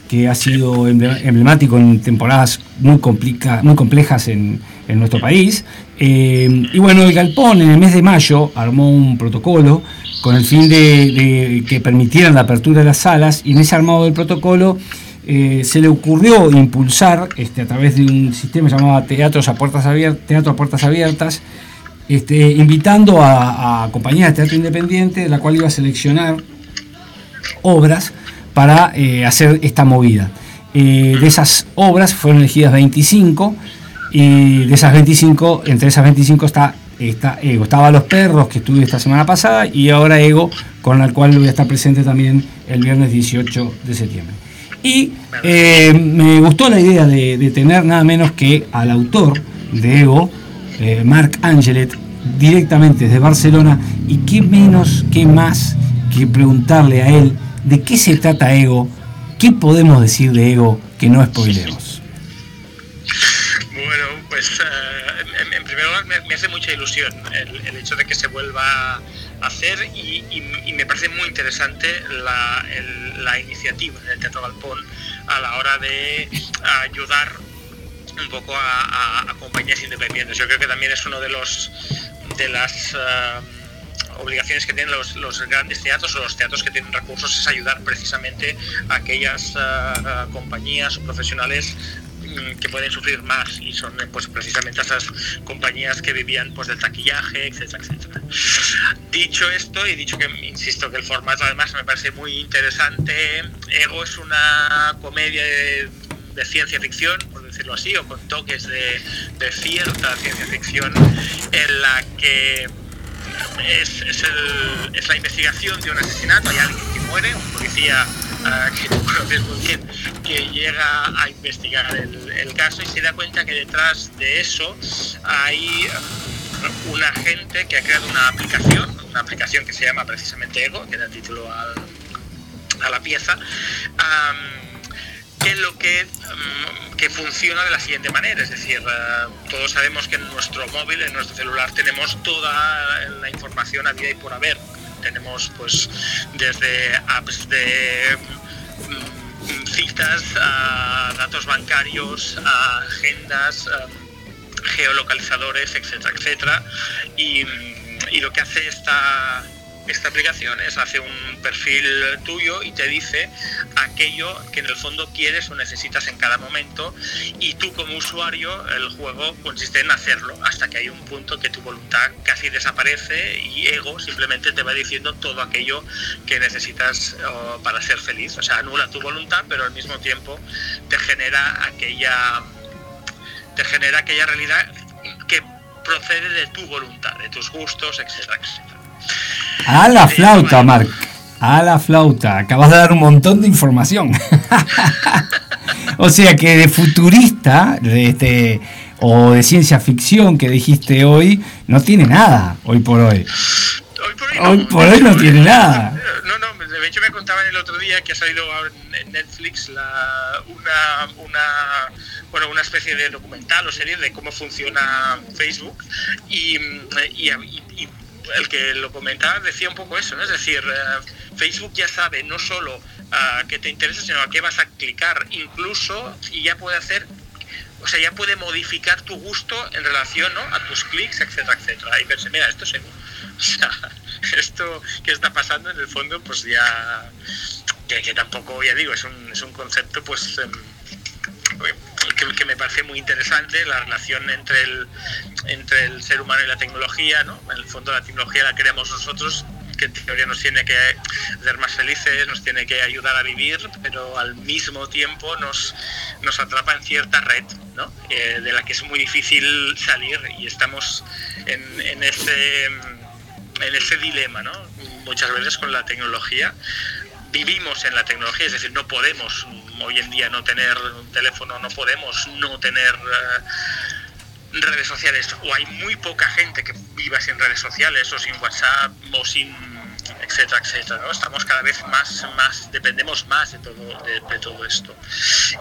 que ha sido emble- emblemático en temporadas muy, complica- muy complejas en, en nuestro país. Eh, y bueno, El Galpón en el mes de mayo armó un protocolo con el fin de, de que permitieran la apertura de las salas y en ese armado del protocolo eh, se le ocurrió impulsar este, a través de un sistema llamado Teatros a Puertas Abiertas, Teatro a Puertas Abiertas, este, invitando a, a compañías de teatro independiente, de la cual iba a seleccionar obras para eh, hacer esta movida. Eh, de esas obras fueron elegidas 25 y de esas 25, entre esas 25 está, está Ego. Estaba Los Perros, que estuve esta semana pasada, y ahora Ego, con la cual voy a estar presente también el viernes 18 de septiembre. Y eh, me gustó la idea de, tener nada menos que al autor de Ego, eh, Marc Angelet, directamente desde Barcelona. Y qué menos, qué más que preguntarle a él de qué se trata Ego, qué podemos decir de Ego que no spoilemos. Bueno, pues eh, en, primer lugar me, hace mucha ilusión el, hecho de que se vuelva a hacer y, me parece muy interesante la, el- la iniciativa del Teatro Galpón a la hora de ayudar un poco a, a- a compañías independientes. Yo creo que también es uno de los de las eh, obligaciones que tienen los, los grandes teatros o los teatros que tienen recursos es ayudar precisamente a aquellas ah, compañías profesionales mm, que pueden sufrir más y son eh, pues precisamente esas compañías que vivían pues del taquillaje, etcétera, etcétera. Dicho esto y dicho que insisto que el formato además me parece muy interesante, Ego es una comedia de, de ciencia ficción, por decirlo así, o con toques de, de cierta ciencia ficción en la que es, es, la investigación de un asesinato, hay alguien que muere, un policía ah, [laughs] que tú conoces muy bien, que llega a investigar el, caso y se da cuenta que detrás de eso hay ah, un agente que ha creado una aplicación, una aplicación que se llama precisamente Ego, que da título a la pieza, que lo que, mm, que funciona de la siguiente manera, es decir, eh, todos sabemos que en nuestro móvil, en nuestro celular, tenemos toda la información a vida y por haber. Tenemos pues desde apps de mm, citas a datos bancarios, a agendas, a geolocalizadores, etcétera, etcétera. Mm, y lo que hace esta, esta aplicación es hace un perfil tuyo y te dice aquello que en el fondo quieres o necesitas en cada momento y tú como usuario el juego consiste en hacerlo hasta que hay un punto que tu voluntad casi desaparece y ego simplemente te va diciendo todo aquello que necesitas para ser feliz. O sea anula tu voluntad pero al mismo tiempo te genera aquella te genera aquella realidad que procede de tu voluntad de tus gustos etcétera etcétera A la flauta, Marc. A la flauta. Acabas de dar un montón de información. [laughs] o sea que de futurista, de este, o de ciencia ficción que dijiste hoy, no tiene nada, hoy por hoy. Hoy por hoy no tiene nada. No, no, de hecho me contaban el otro día que ha salido en Netflix la, una, una, bueno, una especie de documental o serie de cómo funciona Facebook y, y, y- y el que lo comentaba decía un poco eso, ¿no? es decir, eh, Facebook ya sabe no solo a qué te interesa, sino a qué vas a clicar, incluso y ya puede hacer o sea, ya puede modificar tu gusto en relación ¿no? a tus clics, etcétera, etcétera. Y pensé, mira, esto es [laughs] ego. O sea, esto que está pasando en el fondo, pues ya, que, que tampoco, ya digo, es un, es un concepto, pues, em, que, me parece muy interesante, la relación entre el, entre el ser humano y la tecnología, ¿no? En el fondo la tecnología la creamos nosotros, que en teoría nos tiene que hacer más felices, nos tiene que ayudar a vivir, pero al mismo tiempo nos, nos atrapa en cierta red, ¿no? Eh, de la que es muy difícil salir y estamos en, en ese en ese dilema, ¿no? Muchas veces con la tecnología vivimos en la tecnología, es decir, no podemos hoy en día no tener un teléfono, no podemos no tener eh, redes sociales, o hay muy poca gente que viva sin redes sociales, o sin WhatsApp, o sin etcétera, etcétera, ¿no? Estamos cada vez más, más, dependemos más de todo, de, todo esto.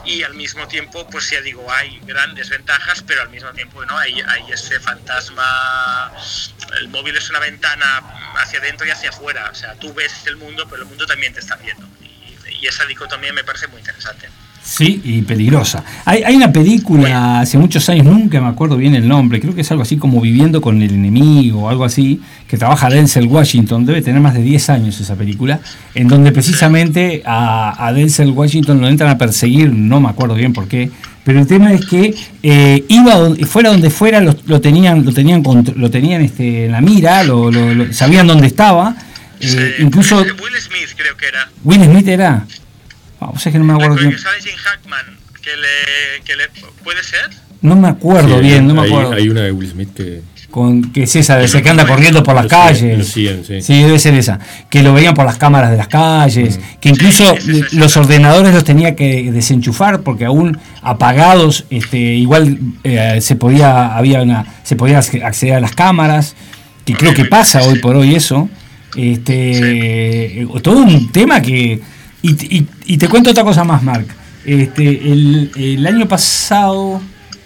Y al mismo tiempo, pues ya digo, hay grandes ventajas, pero al mismo tiempo no hay, hay ese fantasma. El móvil es una ventana hacia adentro y hacia afuera. O sea, tú ves el mundo, pero el mundo también te está viendo. Y, y esa dicotomía me parece muy interesante. Sí, y peligrosa. Hay, hay una película hace muchos años, nunca me acuerdo bien el nombre, creo que es algo así como Viviendo con el enemigo o algo así, que trabaja Denzel Washington, debe tener más de 10 años esa película, en donde precisamente a, a Denzel Washington lo entran a perseguir, no me acuerdo bien por qué, pero el tema es que eh, iba donde, fuera donde fuera lo, lo tenían, lo tenían, contro- lo tenían este, en la mira, lo, lo- lo- sabían dónde estaba, eh, incluso Will Smith creo que era. Will Smith era, ah, o sea que no me acuerdo que sale Jim Hackman, que le, que le puede ser. No me acuerdo Sí, bien, no me hay- acuerdo. Hay una de Will Smith que. Con, que es esa, de ese que anda corriendo por las Lo calles. lo siguen, sí. debe ser esa. Que lo veían por las cámaras de las calles. Mm. Que incluso los ordenadores los tenía que desenchufar porque aún apagados, este, igual eh, se podía, había una, se podía acce- acceder a las cámaras. Que creo que pasa hoy por hoy eso. Este, eh, todo un tema que. Y, y- te cuento otra cosa más, Mark. Este, el, año pasado,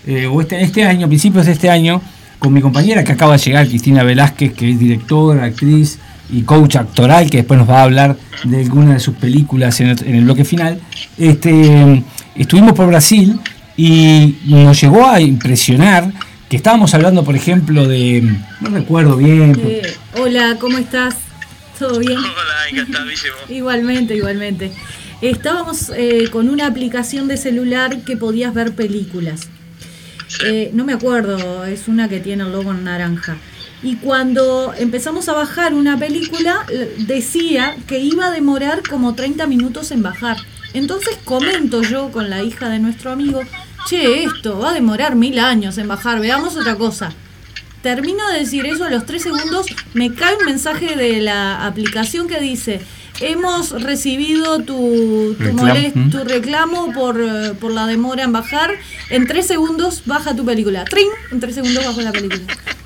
eh, o este, este año, principios de este año, con mi compañera que acaba de llegar, Cristina Velázquez, que es directora, actriz y coach actoral, que después nos va a hablar de alguna de sus películas en el, en el bloque final, este, estuvimos por Brasil y nos llegó a impresionar que estábamos hablando, por ejemplo, de. No recuerdo bien. Eh, hola, ¿cómo estás? ¿Todo bien? Hola, encantadísimo. [laughs] Igualmente, igualmente. Estábamos eh, con una aplicación de celular que podías ver películas. Eh, no me acuerdo, es una que tiene el logo en naranja. Y cuando empezamos a bajar una película, l- decía que iba a demorar como 30 minutos en bajar. Entonces comento yo con la hija de nuestro amigo, che, esto va a demorar mil años en bajar, veamos otra cosa. Termino de decir eso a los tres segundos, me cae un mensaje de la aplicación que dice, hemos recibido tu, tu, Reclamo, molest- tu reclamo por, por la demora en bajar, en tres segundos baja tu película. ¡Trin! En tres segundos bajo la película.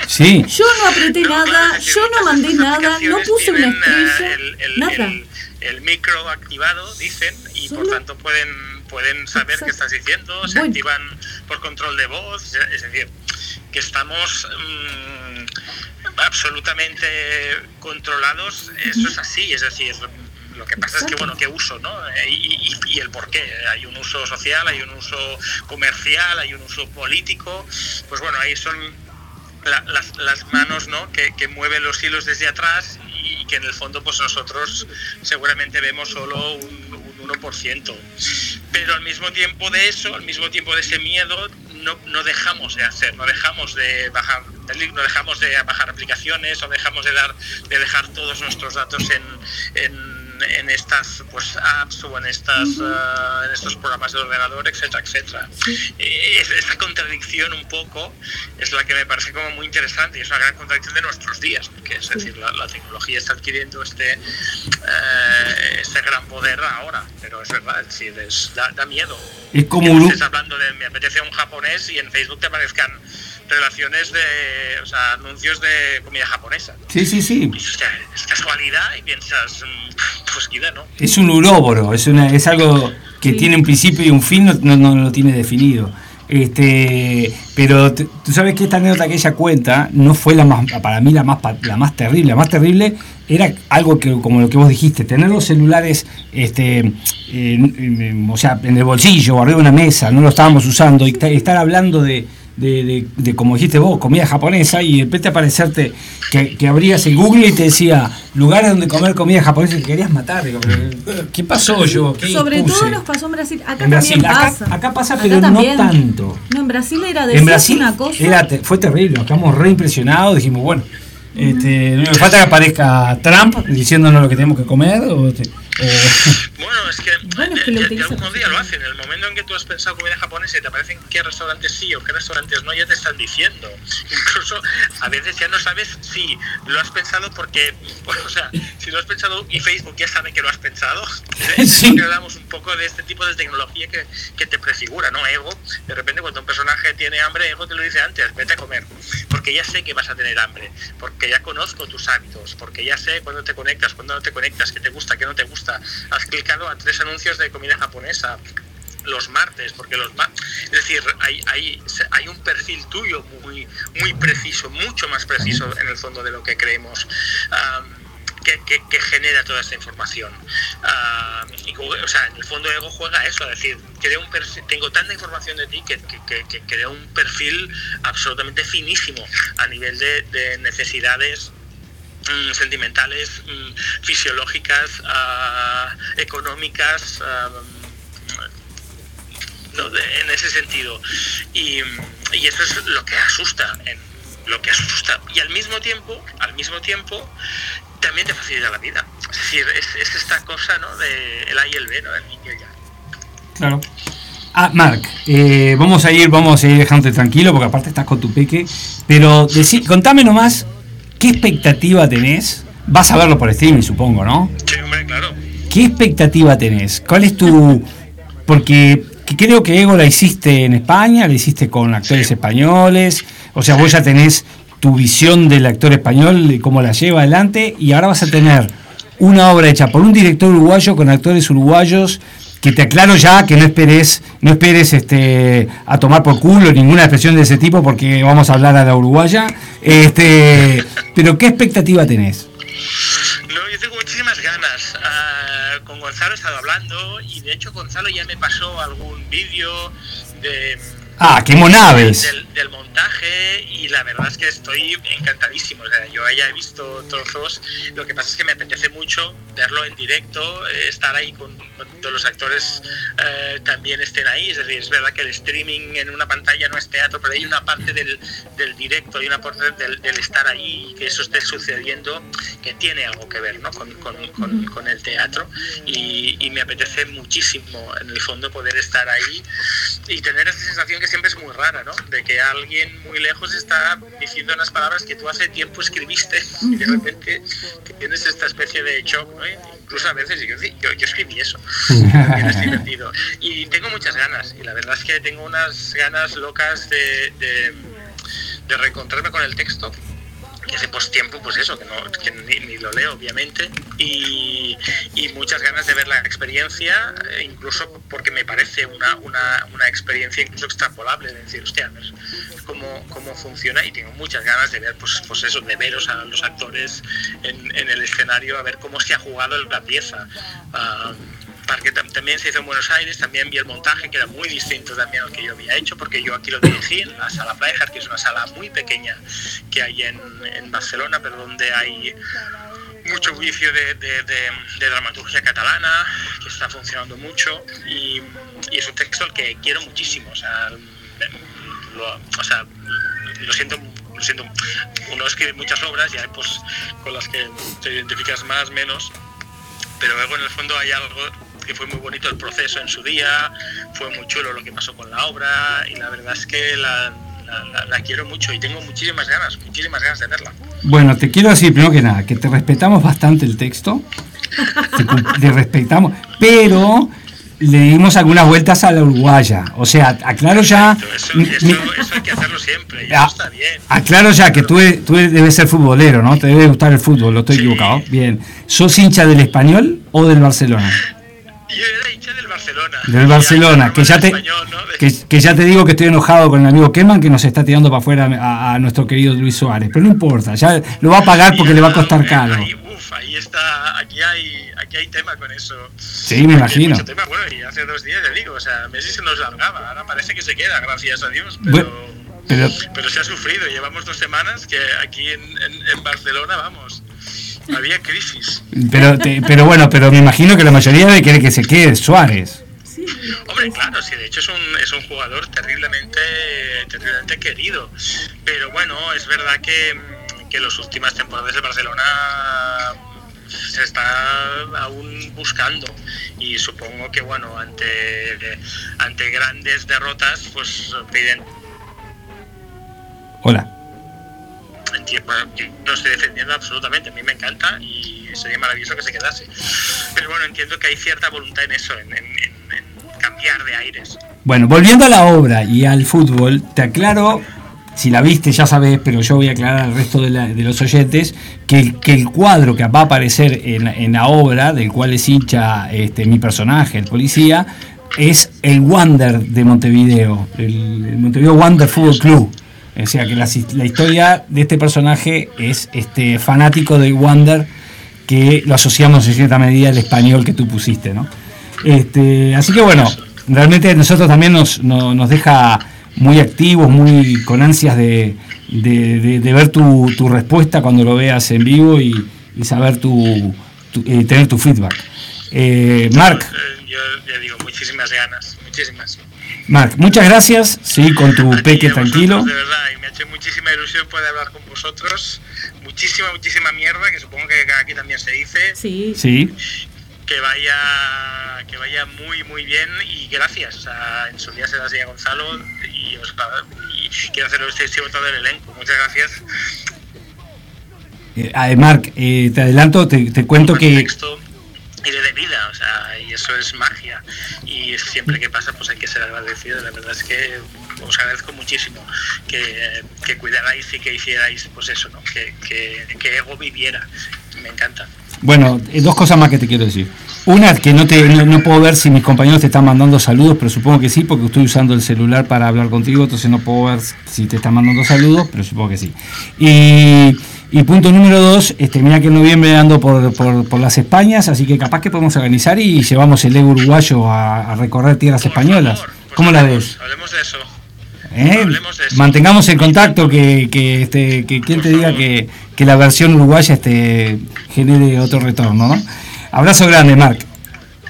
Sí. Yo no apreté nada, yo no mandé nada, no puse una estrella, el, el- nada. el- el micro activado, dicen, y por tanto pueden, pueden saber qué estás diciendo, se Bueno. activan por control de voz, es decir, que estamos mm, absolutamente controlados, eso es así, es decir, lo que pasa es que, bueno, qué uso, ¿no? Eh, Y, y- y el por qué. Hay un uso social, hay un uso comercial, hay un uso político. Pues bueno, ahí son la- las, las manos ¿no? que, que mueven los hilos desde atrás y que en el fondo pues nosotros seguramente vemos solo un 1%. Pero al mismo tiempo de eso, al mismo tiempo de ese miedo, no, no dejamos de hacer, no dejamos de bajar, no dejamos de bajar aplicaciones o dejamos de dar de dejar todos nuestros datos en, en en estas pues apps o en estas ah, en estos programas de ordenador etcétera etcétera. Eh, es- esa contradicción un poco es la que me parece como muy interesante y es una gran contradicción de nuestros días porque es decir la, la tecnología está adquiriendo este eh, este gran poder ahora pero es verdad es decir, es- da, da miedo. Es como estés hablando de me apetece un japonés y en Facebook te aparezcan relaciones de o sea anuncios de comida japonesa Sí, sí, sí. y, hostia, es casualidad y piensas mm, [laughs] pues quizá no Es un uróboro, es, una, es algo que tiene un principio y un fin, no, no, no lo tiene definido. Este, pero tú sabes que esta anécdota que ella cuenta no fue la más, para mí la más, pa- la más terrible. La más terrible era algo que, como lo que vos dijiste, tener los celulares, este, en- en- o sea, en el bolsillo o arriba de una mesa, no lo estábamos usando, y ta- estar hablando de, de, de- de, como dijiste vos, comida japonesa, y de repente aparecerte que, que abrías el Google y te decía lugares donde comer comida japonesa y te querías matar. Digo, ¿Qué pasó yo? ¿Qué Sobre puse? todo nos pasó en Brasil. Acá En Brasil, también acá- pasa. acá pasa, Acá pero no tanto. No, en Brasil era En decir Brasil una cosa. era te- fue terrible, nos quedamos re impresionados, dijimos, bueno, este, no me falta que aparezca Trump diciéndonos lo que tenemos que comer. O, te- o- Bueno, es que, Bueno, es que lo de- de utilizan algún día lo hacen. En el momento en que tú has pensado comida japonesa y te aparecen qué restaurantes sí o qué restaurantes no, ya te están diciendo. [laughs] Incluso a veces ya no sabes si lo has pensado porque, [laughs] o sea, si lo has pensado y Facebook ya sabe que lo has pensado. [laughs] Sí. Porque hablamos un poco de este tipo de tecnología que, que te prefigura, ¿no? Ego, de repente cuando un personaje tiene hambre, Ego te lo dice antes, vete a comer. Porque ya sé que vas a tener hambre, porque ya conozco tus hábitos, porque ya sé cuándo te conectas, cuándo no te conectas, qué te gusta, qué no te gusta. Has clicado a tres anuncios de comida japonesa los martes, porque los ma- es decir, hay, hay, hay un perfil tuyo muy, muy preciso, mucho más preciso en el fondo de lo que creemos. que, que- genera toda esta información. O sea, en el fondo Ego juega eso, a decir, creo un tengo tanta información de ti que, que, creo un perfil absolutamente finísimo a nivel de necesidades mm, sentimentales, mm, fisiológicas, ah, económicas, ah, de- en ese sentido. Y, eso es lo que asusta, lo que asusta. Y al mismo tiempo, al mismo tiempo, también te facilita la vida. Es decir, es, es esta cosa, ¿no? De el A y el B, ¿no? El. Claro. Ah, Marc, eh, vamos a ir, vamos a ir dejándote tranquilo porque aparte estás con tu peque. Pero decí- contame nomás, ¿qué expectativa tenés? Vas a verlo por streaming, supongo, ¿no? Sí, hombre, claro. ¿Qué expectativa tenés? ¿Cuál es tu...? Porque que creo que Ego la hiciste en España, la hiciste con actores españoles, o sea, vos ya tenés tu visión del actor español, de cómo la lleva adelante, y ahora vas a tener una obra hecha por un director uruguayo con actores uruguayos, que te aclaro ya que no esperes, no esperes este, a tomar por culo ninguna expresión de ese tipo, porque vamos a hablar a la uruguaya. Este, pero ¿qué expectativa tenés? No, yo tengo muchísimas ganas. Ah, con Gonzalo he estado hablando y de hecho Gonzalo ya me pasó algún vídeo de Ah, qué monaves. del, del montaje la verdad es que estoy encantadísimo. O sea, yo ya he visto trozos. Lo que pasa es que me apetece mucho verlo en directo, eh, estar ahí con, con todos los actores eh, también estén ahí. Es decir, es verdad que el streaming en una pantalla no es teatro, pero hay una parte del, del directo, hay una parte del, del estar ahí y que eso esté sucediendo que tiene algo que ver ¿no? con, con, con, con el teatro. Y, y me apetece muchísimo, en el fondo, poder estar ahí y tener esa sensación que siempre es muy rara, ¿no? De que alguien muy lejos está diciendo unas palabras que tú hace tiempo escribiste [laughs] y de repente tienes esta especie de shock, ¿no? Incluso a veces yo, yo, yo escribí eso. Es divertido. Y tengo muchas ganas, y la verdad es que tengo unas ganas locas de, de, de reencontrarme con el texto hace pues tiempo pues eso que, no, ni, lo leo obviamente. Y, y, muchas ganas de ver la experiencia incluso porque me parece una, una, una experiencia incluso extrapolable de decir hostia a ver cómo, cómo funciona y tengo muchas ganas de ver pues, pues eso de veros a los actores en, el escenario a ver cómo se ha jugado la pieza. Uh, porque también se hizo en Buenos Aires, también vi el montaje que era muy distinto también al que yo había hecho, porque yo aquí lo dirigí en la sala Plaejar, que es una sala muy pequeña que hay en, Barcelona, pero donde hay mucho juicio de, dramaturgia catalana, que está funcionando mucho, y, es un texto al que quiero muchísimo, o sea, lo, o sea, lo siento lo siento, uno escribe muchas obras y hay pues con las que te identificas más, menos, pero luego en el fondo hay algo que fue muy bonito el proceso en su día, fue muy chulo lo que pasó con la obra y la verdad es que la, la, la, la, quiero mucho y tengo muchísimas ganas, muchísimas ganas de verla. Bueno, te quiero decir primero que nada, que te respetamos bastante el texto, te, te respetamos, pero le dimos algunas vueltas a la uruguaya. O sea, aclaro ya. Eso, eso, eso hay que hacerlo siempre, y eso está bien. Aclaro ya que tú, tú debes ser futbolero, ¿no? Te debe gustar el fútbol, lo estoy sí. equivocado. Bien. ¿Sos hincha del español o del Barcelona? Yo era hincha del Barcelona. Del Barcelona, que ya, te, español, ¿no? que, que, ya te digo que estoy enojado con el amigo Keman que nos está tirando para afuera a, a, nuestro querido Luis Suárez. Pero no importa, ya lo va a pagar porque le va a costar caro. Ahí, uf, ahí está, aquí hay, aquí hay tema con eso. Sí, me imagino. Tema. Bueno, y hace dos días le digo, o sea, Messi se nos largaba, ahora parece que se queda, gracias a Dios, pero... Bueno. Pero, pero, se ha sufrido, llevamos dos semanas que aquí en, en, en Barcelona, vamos, había crisis. Pero, te, pero bueno, pero me imagino que la mayoría de quiere que se quede Suárez. Sí, Hombre, claro, sí, de hecho es un, es un jugador terriblemente, terriblemente querido. Pero bueno, es verdad que, que las últimas temporadas de Barcelona se está aún buscando y supongo que bueno ante ante grandes derrotas pues piden hola no estoy defendiendo absolutamente, a mí me encanta y sería maravilloso que se quedase. Pero bueno, entiendo que hay cierta voluntad en eso, en, en, en cambiar de aires. Bueno, volviendo a la obra y al fútbol, te aclaro, si la viste ya sabes, pero yo voy a aclarar al resto de, los oyentes, que, que, el cuadro que va a aparecer en, en la obra, del cual es hincha este, mi personaje, el policía, es el Wander de Montevideo, el, el Montevideo Wander Fútbol Club. O sea que la, la, historia de este personaje es este fanático del Wander que lo asociamos en cierta medida al español que tú pusiste, ¿no? Este, así que bueno, realmente nosotros también nos, nos, deja muy activos, muy con ansias de, de, de, de ver tu, tu, respuesta cuando lo veas en vivo y, y saber tu, eh, tener tu feedback. Eh, Mark. Yo, yo, digo, muchísimas ganas, muchísimas. Marc, muchas gracias, sí, con tu a peque tranquilo. De verdad, y me ha hecho muchísima ilusión poder hablar con vosotros. Muchísima, muchísima mierda, que supongo que aquí también se dice. Sí. Sí. Que vaya, que vaya muy, muy bien y gracias. O sea, en su día se las di a Gonzalo y, os, y quiero hacerlo extensivo todo el elenco. Muchas gracias. Eh, Marc, eh, te adelanto, te, te cuento que... Texto y de vida, o sea, eso es magia. Y siempre que pasa, pues hay que ser agradecido. La verdad es que os agradezco muchísimo que, que cuidarais y que hicierais, pues eso, ¿no? Que, que, Ego viviera. Me encanta. Bueno, eh, dos cosas más que te quiero decir. Una, que no, te, no, puedo ver si mis compañeros te están mandando saludos, pero supongo que sí, porque estoy usando el celular para hablar contigo, entonces no puedo ver si te están mandando saludos, pero supongo que sí. Y y punto número dos, este, mira que en noviembre ando por, por, por, las Españas, así que capaz que podemos organizar y llevamos el ego uruguayo a, a recorrer tierras por españolas. Favor, ¿Cómo la ves? Hablemos de eso. ¿eh? Hablemos de eso. Mantengamos el contacto, que, que, este, que quien te diga que, que la versión uruguaya este, genere otro retorno, ¿no? Abrazo grande, Marc.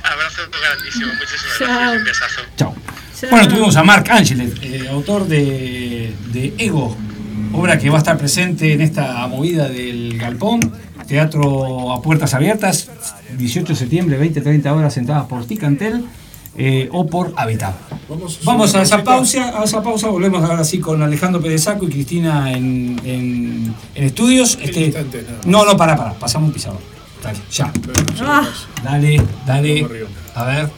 Abrazo grandísimo, muchísimas Chao. gracias. Un besazo. Chao. Chao. Bueno, tuvimos a Marc Ángeles, eh, autor de, de Ego, obra que va a estar presente en esta movida del Galpón, teatro a puertas abiertas, 18 de septiembre, 20-30 horas sentadas por Ticantel eh, o por Habitado. Vamos a esa pausa, a esa pausa, volvemos ahora sí con Alejandro Pedesaco y Cristina en, en- en estudios. Este, instante, no, no, para, para, pasamos un pisador. Dale, ya. Ah, Dale, dale. Vamos arriba. A ver.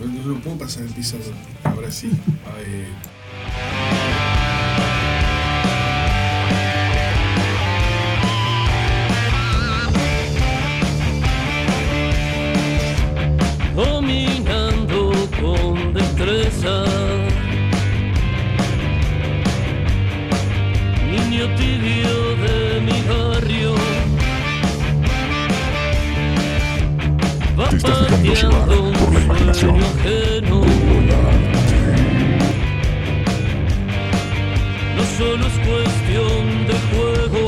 No, no, no puedo pasar el piso ahora sí. [laughs] destreza. Niño tibio de mi barrio, va Te estás dejando llevar por la imaginación. No solo es cuestión de juego.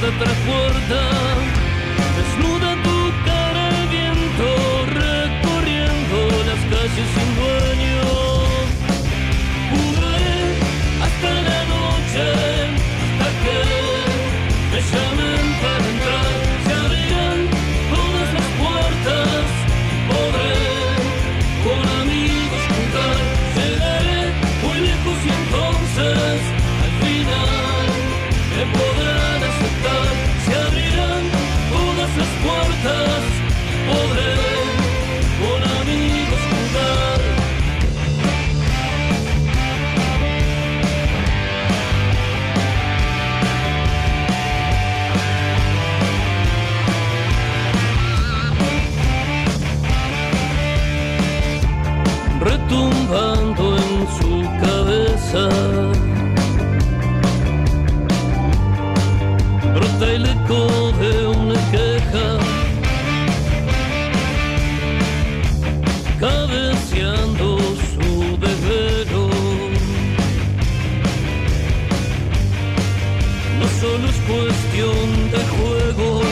Puerta tras puerta. Desnuda tu cara al viento, recorriendo las calles sin dueño. Solo es cuestión de juego.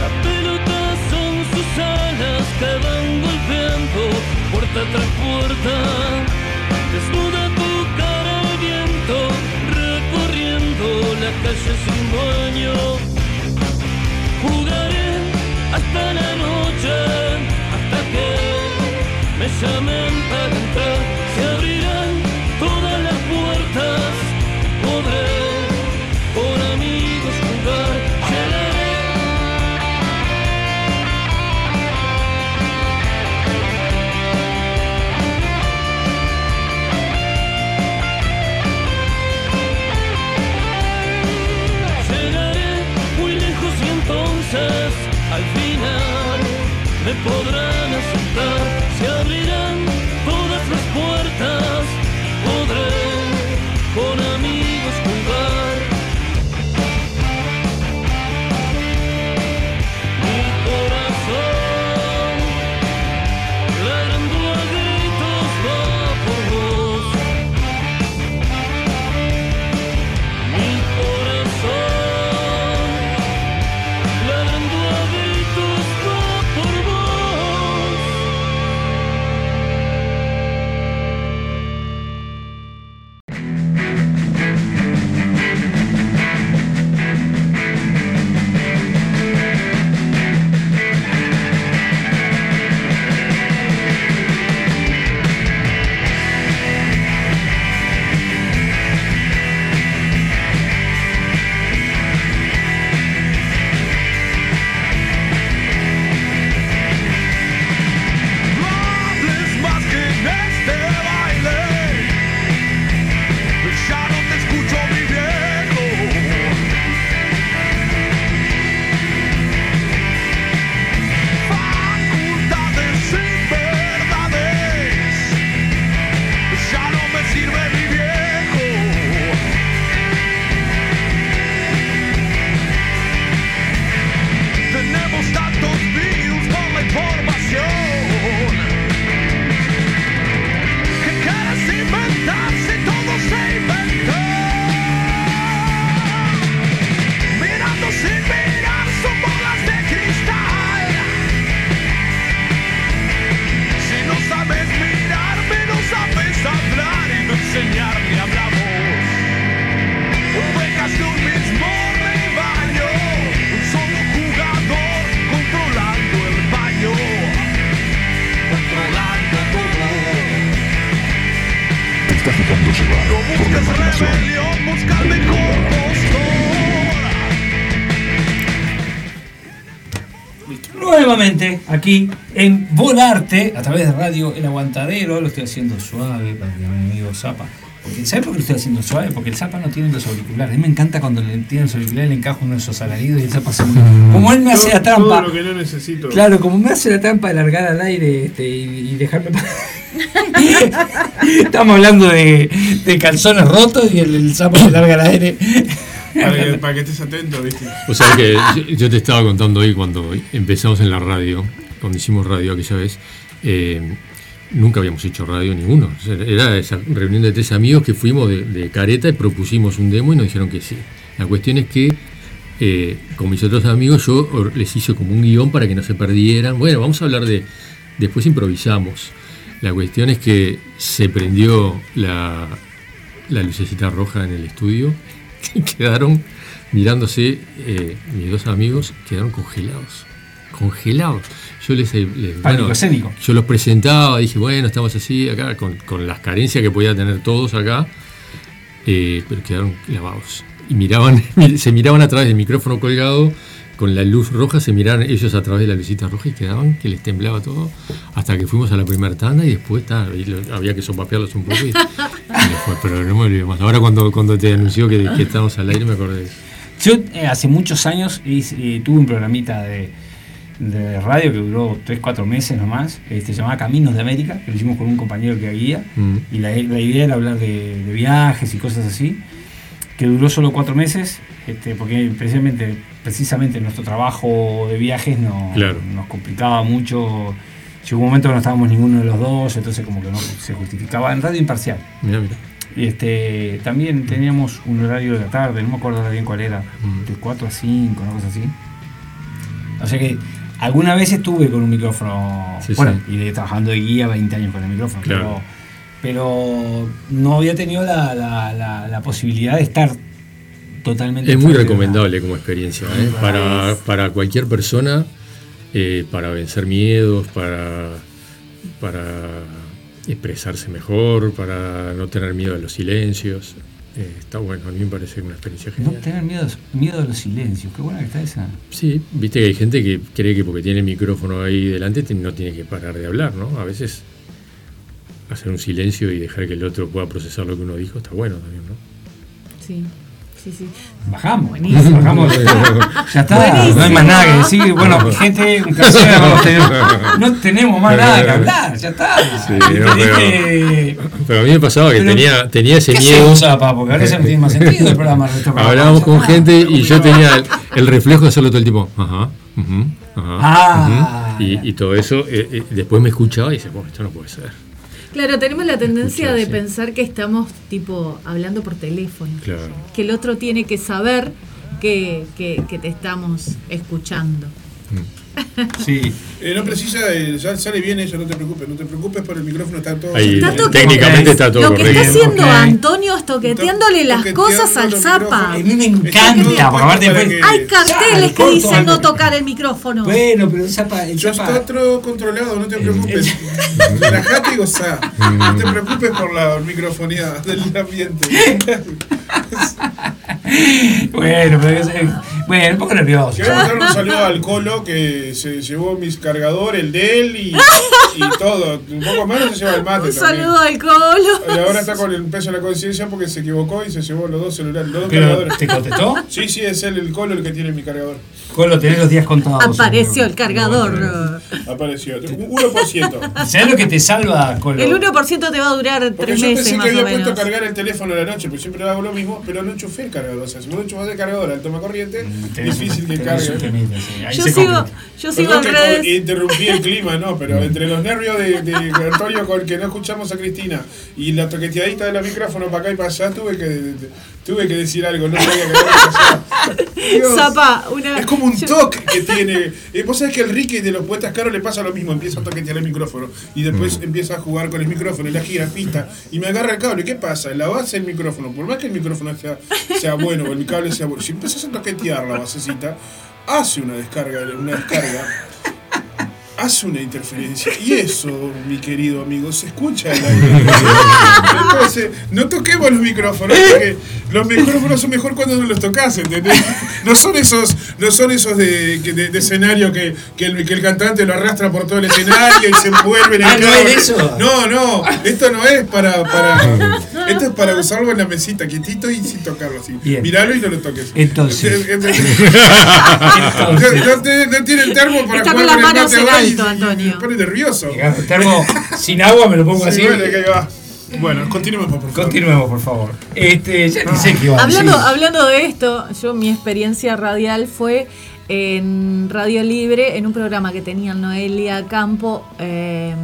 La pelota son sus alas que van golpeando puerta tras puerta. Desnuda tu cara al viento, recorriendo la calle sin dueño. Jugaré hasta la noche, hasta que me llamen para podrán aceptar. Se abrirán aquí en Volarte a través de Radio El Aguantadero. Lo estoy haciendo suave para que mi amigo Zapa. Porque, ¿Sabes por qué lo estoy haciendo suave? Porque el Zapa no tiene los auriculares. A mí me encanta cuando le tiene los auriculares, le encajo uno de esos alaridos y el Zapa se mueve. Como él me hace la trampa. Todo lo que no necesito. Claro, como me hace la trampa de largar al aire este, y, y dejarme. [laughs] Estamos hablando de, de calzones rotos y el, el sapo se larga al aire. Para que, para que estés atento, ¿viste? O sea que yo, yo te estaba contando hoy cuando empezamos en la radio, cuando hicimos radio aquella vez, eh, nunca habíamos hecho radio ninguno. Era esa reunión de tres amigos que fuimos de, de careta y propusimos un demo y nos dijeron que sí. La cuestión es que eh, con mis otros amigos yo les hice como un guion para que no se perdieran. Bueno, vamos a hablar de... Después improvisamos. La cuestión es que se prendió la, la lucecita roja en el estudio [laughs] y quedaron mirándose, eh, mis dos amigos quedaron congelados. Congelados. Yo les, les- Pánico escénico. yo los presentaba, dije, bueno, estamos así acá, con, con las carencias que podía tener todos acá, eh, pero quedaron clavados. Y miraban, [laughs] se miraban a través del micrófono colgado, con la luz roja, se miraban ellos a través de la lucita roja y quedaban que les temblaba todo, hasta que fuimos a la primera tanda y después y lo- había que sopapearlos un poco y, y después, pero no me olvidé más. Ahora cuando, cuando te anunció que, que estábamos al aire me acordé. Yo eh, hace muchos años eh, tuve un programita de, de radio que duró 3-4 meses nomás, se llamaba Caminos de América, que lo hicimos con un compañero que guía, Mm. y la, la idea era hablar de, de viajes y cosas así, que duró solo 4 meses, este, porque precisamente, precisamente nuestro trabajo de viajes no, Claro. nos complicaba mucho. Llegó un momento que no estábamos ninguno de los dos, entonces como que no se justificaba en radio imparcial. Mira, mira. Y este, también teníamos un horario de la tarde, no me acuerdo bien cuál era, de 4 a 5, una cosa así. O sea que alguna vez estuve con un micrófono, Sí, bueno, sí. y trabajando de guía 20 años con el micrófono, Claro. pero, pero no había tenido la, la- la- la posibilidad de estar totalmente... Es muy recomendable como experiencia, ¿eh? para, para cualquier persona, eh, para vencer miedos, para, para expresarse mejor, para no tener miedo a los silencios. Eh, está bueno, a mí me parece una experiencia No genial. tener miedo, miedo a los silencios, qué buena que está esa. Sí, viste que hay gente que cree que porque tiene el micrófono ahí delante te- no tiene que parar de hablar, ¿no? A veces hacer un silencio y dejar que el otro pueda procesar lo que uno dijo está bueno también, ¿no? Sí, sí, sí. Bajamos, Buenísimo. bajamos. [laughs] Ya está, no hay Buenísimo. más nada que decir. Bueno, gente, un placer. [laughs] No tenemos más nada que hablar, ya está. Sí, Y no, te pero- a mí me pasaba que Pero, tenía, tenía ese ¿qué miedo. hacemos, Zapa? Porque ahora ya no tiene más [laughs] sentido el programa. nuestro programa. Hablábamos con está. gente y yo tenía el, el reflejo de hacerlo todo el tiempo. Ajá, ujú, ajá. Ah, y, y todo eso, eh, eh, después me escuchaba y decía, bueno, esto no puede ser. Claro, tenemos la tendencia de sí. pensar que estamos tipo hablando por teléfono. Claro. Que el otro tiene que saber que, que, que te estamos escuchando. [laughs] Sí. Eh, no precisa, eh, ya sale bien eso, no te preocupes, no te preocupes por el micrófono, está todo. Ahí, Está todo técnicamente está todo Lo que correcto. está haciendo. Antonio es toqueteándole las toqueteando cosas al zapa. A mí me encanta, porque aparte que- Hay carteles Ya, que dicen no tocar el micrófono. Bueno, pero el Zapa, el Yo Zapa- controlado, no te preocupes. [laughs] Relajate y gozá. No te preocupes por la microfonía del ambiente. [laughs] Bueno, pero eh, bueno, un poco nervioso. Quiero mandarle un saludo al Colo que se llevó mis cargador, el de él y, y todo. Un poco menos se lleva el mate Un también. saludo al colo. Y ahora está con el peso de la conciencia porque se equivocó y se llevó los dos celulares, los dos Pero, cargadores. ¿te contestó? Sí, sí, es él el Colo el que tiene mi cargador. Colo, tenés los días contados. Apareció el cargador. Apareció. Un 1%. ¿Sabes lo que te salva, Colo? El 1% te va a durar Porque tres yo meses pensé que más o había puesto a cargar el teléfono a la noche, pues siempre hago lo mismo, pero no enchufé el cargador. O sea, si no enchufás el cargador al toma corriente, Difícil que cargue. Yo sigo, yo sigo en redes. interrumpí el clima, no, pero entre los nervios de, de Antonio con que no escuchamos a Cristina y la toqueteadita de los micrófonos para acá y para allá, tuve que, tuve que decir algo, no sabía que. [laughs] Zapa, una. Es como un toque que tiene. Eh, Vos sabés que el Ricky de los poetas caros le pasa lo mismo. Empieza a toquetear el micrófono y después Mm. empieza a jugar con el micrófono y la gira pista y me agarra el cable. ¿Qué pasa? La base del micrófono, por más que el micrófono sea, sea bueno o el cable sea bueno, si empiezas a toquetear la basecita, hace una descarga, una descarga. Hace una interferencia. Y eso, mi querido amigo, se escucha en la [laughs] Entonces, no toquemos los micrófonos, porque los micrófonos son mejor cuando no los tocas, ¿entendés? No son esos, no son esos de, que- de- de escenario que, que el, que el cantante lo arrastra por todo el escenario y se envuelve en el Ah, ¿no es eso? No, no, esto no es para, para. Esto es para usarlo en la mesita, quietito y sin tocarlo así. Bien. Miralo y no lo toques. Entonces. [laughs] [laughs] no, no te- no tiene el termo para Está jugar con el mate alto, y Antonio. Me pone nervioso. El termo sin agua me lo pongo Sí, así. bueno, que ahí va. Bueno, continuemos, por favor. Continuemos, por favor. Este, ya ni sé qué iba a Hablando, hablando de esto, yo mi experiencia radial fue en Radio Libre, en un programa que tenían Noelia Campo, eh,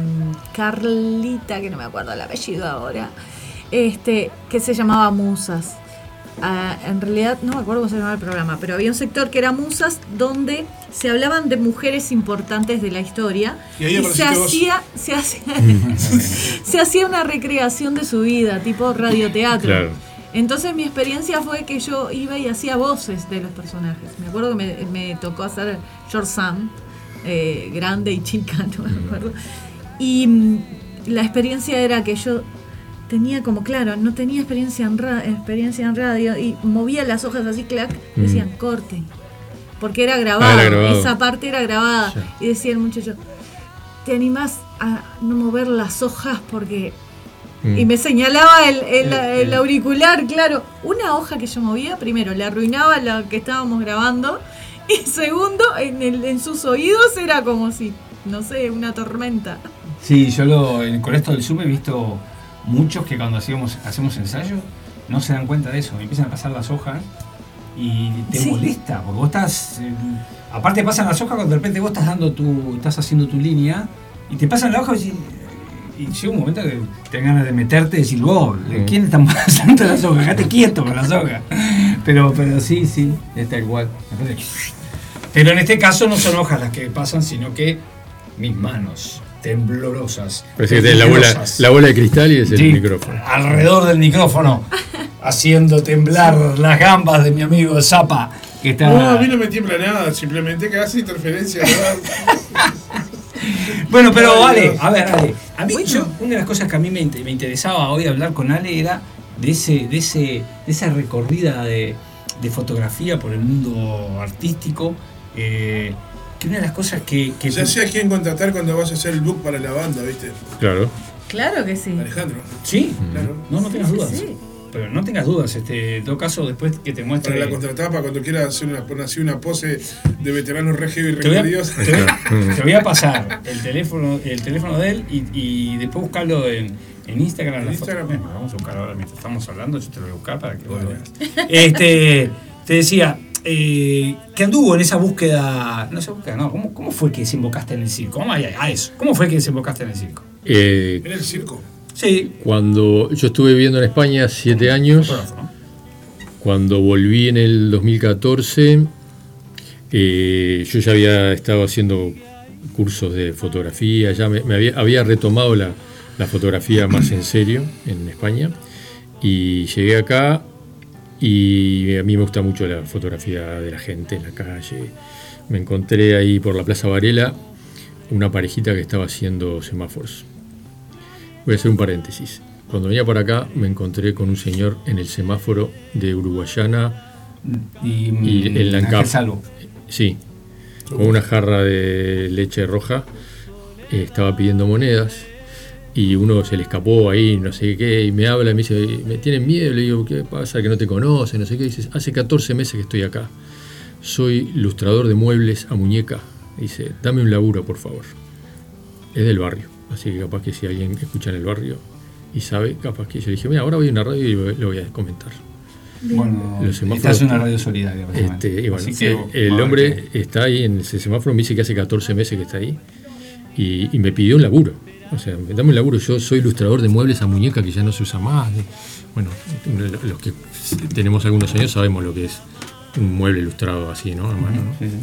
Carlita, que no me acuerdo el apellido ahora, este, que se llamaba Musas. En realidad no me acuerdo cómo se llamaba el programa, pero había un sector que era Musas donde se hablaban de mujeres importantes de la historia Y se hacía, se hacía, [laughs] [laughs] se hacía una recreación de su vida, tipo radioteatro. Claro. Entonces mi experiencia fue que yo iba y hacía voces de los personajes. Me acuerdo que me, me tocó hacer George Sam, eh, grande y chica, [laughs] no me acuerdo. Y mm, la experiencia era que yo tenía como, claro, no tenía experiencia en, ra- experiencia en radio y movía las hojas así, clac, decían, corte. Porque era grabado, Ah, era grabado. esa parte era grabada. Y decía el muchacho, ¿te animás a no mover las hojas porque Mm. y me señalaba el, el- el auricular, claro. Una hoja que yo movía, primero, le arruinaba lo que estábamos grabando. [laughs] Y segundo, en, el- en sus oídos era como si, no sé, una tormenta. Sí, yo lo, con esto del Zoom he visto muchos que cuando hacíamos, hacemos ensayo no se dan cuenta de eso. Empiezan a pasar las hojas y te Sí. molesta, porque vos estás. eh, aparte pasan las hojas cuando de repente vos estás dando tu. estás haciendo tu línea y te pasan la hoja y, y llega un momento que te ganas de meterte y decir, vos, ¿de ¿quién está [laughs] pasando las hojas? Quédate quieto con las hojas. Pero, pero sí, sí, es tal cual. Pero en este caso no son hojas las que pasan, sino que mis manos temblorosas. Parece que la bola, la bola de cristal y es el Sí. micrófono. alrededor del micrófono, [laughs] haciendo temblar las gambas de mi amigo Zapa, que está... No, a mí no me tiembla nada, simplemente que hace interferencia. [laughs] Bueno, pero Ale, a ver, Ale, a mí yo- una de las cosas que a mí me, int- me interesaba hoy hablar con Ale era de ese, de ese, de esa recorrida de, de fotografía por el mundo artístico. eh, que una de las cosas que, que Ya sé a quién contratar cuando vas a hacer el book para la banda, ¿viste? Claro. Claro que sí. Alejandro. Sí, Claro. no, no tengas Sí, dudas. sí. Pero no tengas dudas, este, en todo caso, después que te muestre. Para la contratapa, cuando quieras hacer una, una pose de veterano regio y Te voy, a, recordios. te voy- [laughs] te voy a pasar el teléfono, el teléfono de él y, y después buscarlo en, en Instagram. ¿En Instagram? foto. Bueno, vamos a buscarlo ahora mientras estamos hablando, yo te lo voy a buscar para que vos lo veas. Este, te decía, eh, que anduvo en esa búsqueda, no esa búsqueda, no, ¿cómo, cómo fue que desembocaste en el circo? Vamos a, a eso, ¿cómo fue que desembocaste en el circo? Eh, En el circo. Sí, cuando yo estuve viviendo en España siete años, cuando volví en el 2014, eh, yo ya había estado haciendo cursos de fotografía, ya me, me había, había retomado la, la fotografía más en serio en España y llegué acá y a mí me gusta mucho la fotografía de la gente en la calle. Me encontré ahí por la Plaza Varela una parejita que estaba haciendo semáforos. Voy a hacer un paréntesis. Cuando venía para acá me encontré con un señor en el semáforo de Uruguayana Y, y en la Ángel Salvo. Sí, con una jarra de leche roja. eh, estaba pidiendo monedas y uno se le escapó ahí, no sé qué, y me habla y me dice, me tienen miedo. Le digo, ¿qué pasa? Que no te conocen, no sé qué. dices, hace 14 meses que estoy acá. Soy ilustrador de muebles a muñeca. Dice, dame un laburo, por favor. Es del barrio, así que capaz que si alguien escucha en el barrio y sabe, capaz que yo le dije, mira, ahora voy a una radio y le voy a comentar. Bueno, Los esta semáforos- es una radio solidaria. Este, y bueno, Así que, el hombre está ahí en ese semáforo, me dice que hace 14 meses que está ahí y, y me pidió un laburo. O sea, dame un laburo, yo soy ilustrador de muebles a muñeca que ya no se usa más. bueno, los que tenemos algunos años sabemos lo que es un mueble ilustrado así, ¿no? A mano, ¿no? Sí, sí.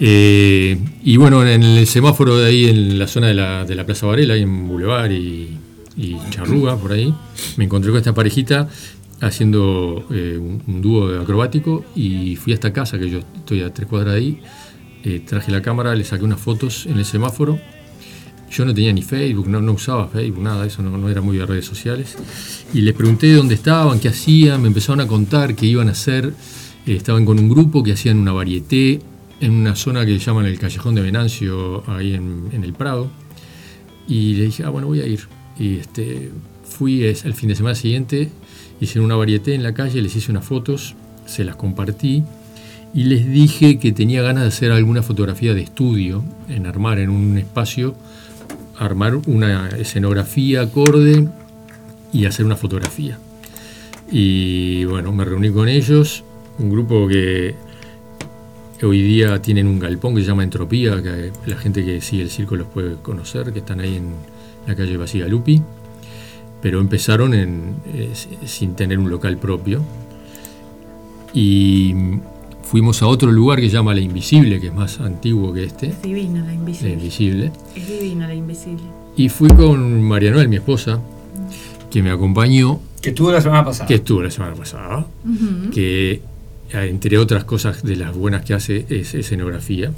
Eh, y bueno, en el semáforo de ahí, en la zona de la, de la Plaza Varela, ahí en Boulevard y, y Charruga, por ahí, me encontré con esta parejita haciendo eh, un, un dúo acrobático y fui a esta casa, que yo estoy a tres cuadras de ahí, eh, traje la cámara, le saqué unas fotos en el semáforo. Yo no tenía ni Facebook, no, no usaba Facebook, nada, eso no, no era muy de redes sociales. Y les pregunté dónde estaban, qué hacían, me empezaron a contar qué iban a hacer. Eh, estaban con un grupo que hacían una varieté en una zona que llaman el Callejón de Venancio, ahí en, en el Prado. Y le dije, ah, bueno, voy a ir. Y este, fui es, el fin de semana siguiente, hice una varieté en la calle, les hice unas fotos, se las compartí y les dije que tenía ganas de hacer alguna fotografía de estudio, en armar en un espacio, armar una escenografía acorde y hacer una fotografía. Y bueno, me reuní con ellos, un grupo que hoy día tienen un galpón que se llama Entropía, que la gente que sigue el circo los puede conocer, que están ahí en la calle Basigalupi, pero empezaron eh, sin tener un local propio. Y fuimos a otro lugar que se llama La Invisible, que es más antiguo que este. Es divina la La invisible. Invisible. Es divina la invisible. Y fui con María Noel, mi esposa, que me acompañó, Que estuvo la semana pasada. que estuvo la semana pasada, que eh, entre otras cosas de las buenas que hace es escenografía.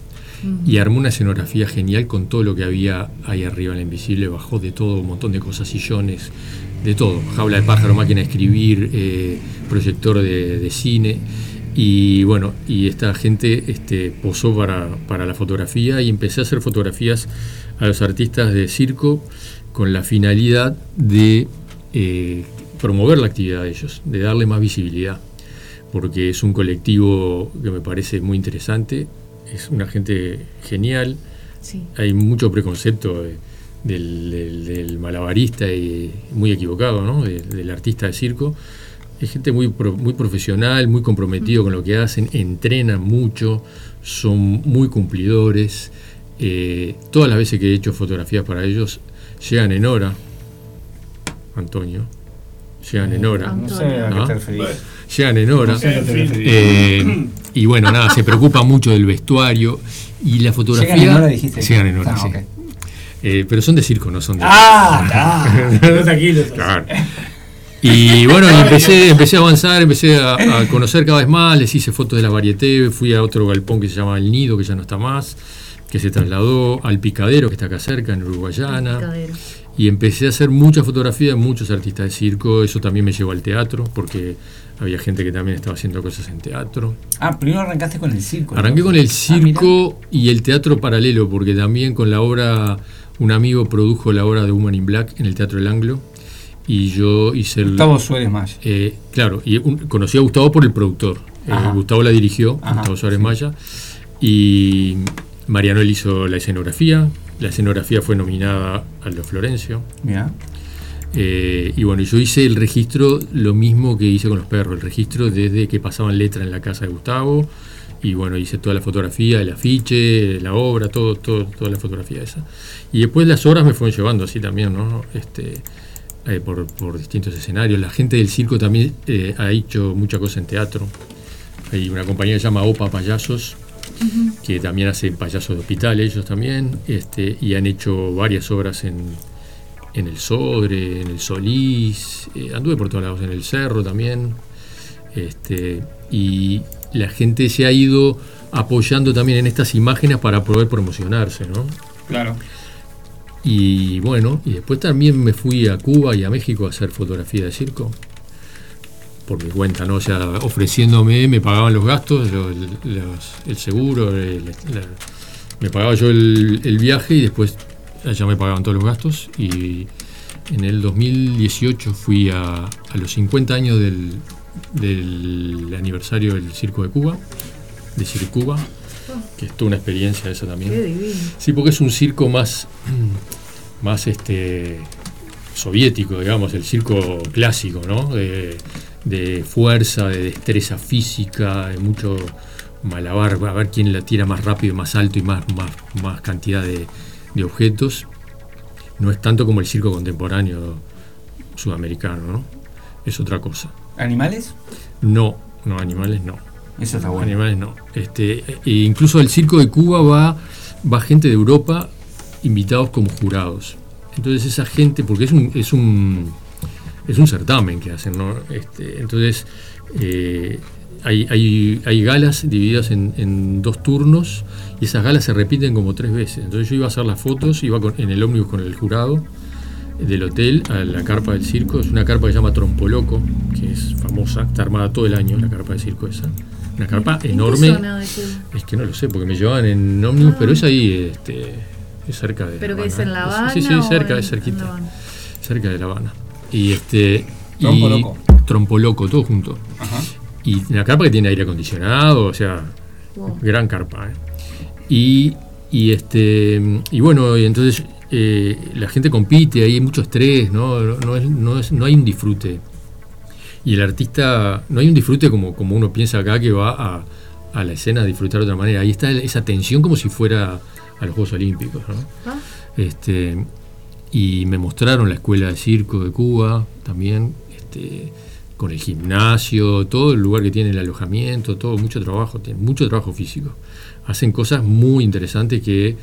Y armó una escenografía genial con todo lo que había ahí arriba en la invisible, bajó de todo, un montón de cosas, sillones, de todo, jaula de pájaro, máquina de escribir, eh, proyector de, de cine. Y bueno, y esta gente este, posó para, para la fotografía y empecé a hacer fotografías a los artistas de circo con la finalidad de eh, promover la actividad de ellos, de darle más visibilidad, porque es un colectivo que me parece muy interesante, es una gente genial, Sí. hay mucho preconcepto de- del, del- del malabarista y muy equivocado, ¿no? De- del artista de circo. Es gente muy, pro- muy profesional, muy comprometido con lo que hacen, entrenan mucho, son muy cumplidores. Eh, todas las veces que he hecho fotografías para ellos, llegan en hora. Antonio, llegan en hora. No sé a qué ¿Ah? Llegan en hora. No sé. Eh, y bueno, nada, se preocupa mucho del vestuario y la fotografía. ¿Llegan en hora, dijiste? Llegan en hora, Ah, sí. Eh, pero son de circo, no son de. Ah, [laughs] tranquilo. Claro. Y bueno, y empecé, empecé a avanzar, empecé a, a conocer cada vez más, les hice fotos de la varieté, fui a otro galpón que se llama El Nido, que ya no está más, que se trasladó al Picadero, que está acá cerca, en Uruguayana. Y empecé a hacer muchas fotografías de muchos artistas de circo, eso también me llevó al teatro, porque había gente que también estaba haciendo cosas en teatro. Ah, primero arrancaste con el circo. ¿no? Arranqué con el Ah, circo y el teatro paralelo, porque también con la obra, un amigo produjo la obra de Woman in Black en el Teatro del Anglo, y yo hice el... Gustavo Suárez Maya. Eh, claro, y un- conocí a Gustavo por el productor. Eh. Gustavo la dirigió, Ajá, Gustavo Suárez sí. Maya. Y Mariano él hizo la escenografía. La escenografía fue nominada a los Florencio. Mira. Eh, y bueno, yo hice el registro, lo mismo que hice con los perros, el registro desde que pasaban letra en la casa de Gustavo. Y bueno, hice toda la fotografía, el afiche, la obra, todo, todo, toda la fotografía esa. Y después las horas me fueron llevando así también, ¿no? Este, eh, por, por distintos escenarios. La gente del circo también eh, ha hecho mucha cosa en teatro. Hay una compañía que se llama Opa Payasos, que también hacen payasos de hospital ellos también, este, y han hecho varias obras en, en el Sodre, en el Solís, eh, anduve por todos lados, en el Cerro también, este, y la gente se ha ido apoyando también en estas imágenes para poder promocionarse, ¿no? Claro. Y bueno, y después también me fui a Cuba y a México a hacer fotografía de circo. Por mi cuenta, ¿no? O sea, ofreciéndome, me pagaban los gastos, el, seguro, me pagaba yo el, viaje y después allá me pagaban todos los gastos. Y en el 2018 fui a, a los 50 años del, del aniversario del Circo de Cuba, de Circuba, que es toda una experiencia esa también. Qué divino. Sí, porque es un circo más, [clears throat] más este, soviético, digamos, el circo clásico, ¿no? De, de fuerza, de destreza física, de mucho malabar, a ver quién la tira más rápido, más alto y más, más, más cantidad de, de objetos. No es tanto como el circo contemporáneo sudamericano, ¿no? Es otra cosa. ¿Animales? No, no, animales no. Eso está bueno. Animales no. Este, e incluso al circo de Cuba va, gente de Europa invitados como jurados. Entonces esa gente, porque es un, es un, certamen que hacen, ¿no? Este, entonces eh, hay galas divididas en, en dos turnos y esas galas se repiten como tres veces. Entonces yo iba a hacer las fotos, iba con- en el ómnibus con el jurado del hotel a la carpa del circo. Es una carpa que se llama Trompoloco, que es famosa, está armada todo el año la carpa del circo esa. Una carpa ¿En qué enorme. zona de Cuba? Es que no lo sé, porque me llevaban en ómnibus, pero es ahí, este, es cerca de ¿Pero La que es en La Habana? Sí, sí, cerca, en- es cerquita. en La Habana? Cerca de La Habana. Y este. Trompoloco. Y, Trompoloco, todo junto. Ajá. Y una carpa que tiene aire acondicionado, o sea, Wow. gran carpa. ¿eh? Y, y este y bueno, y entonces eh, la gente compite, hay mucho estrés, ¿no? No, es- no, es- no hay un disfrute. Y el artista, no hay un disfrute como, como uno piensa acá que va a, a la escena a disfrutar de otra manera. Ahí está esa tensión como si fuera a los Juegos Olímpicos, ¿no? Ah. Este, y me mostraron la escuela de circo de Cuba también, este, con el gimnasio, todo el lugar que tiene el alojamiento, todo, mucho trabajo, tiene mucho trabajo físico. Hacen cosas muy interesantes que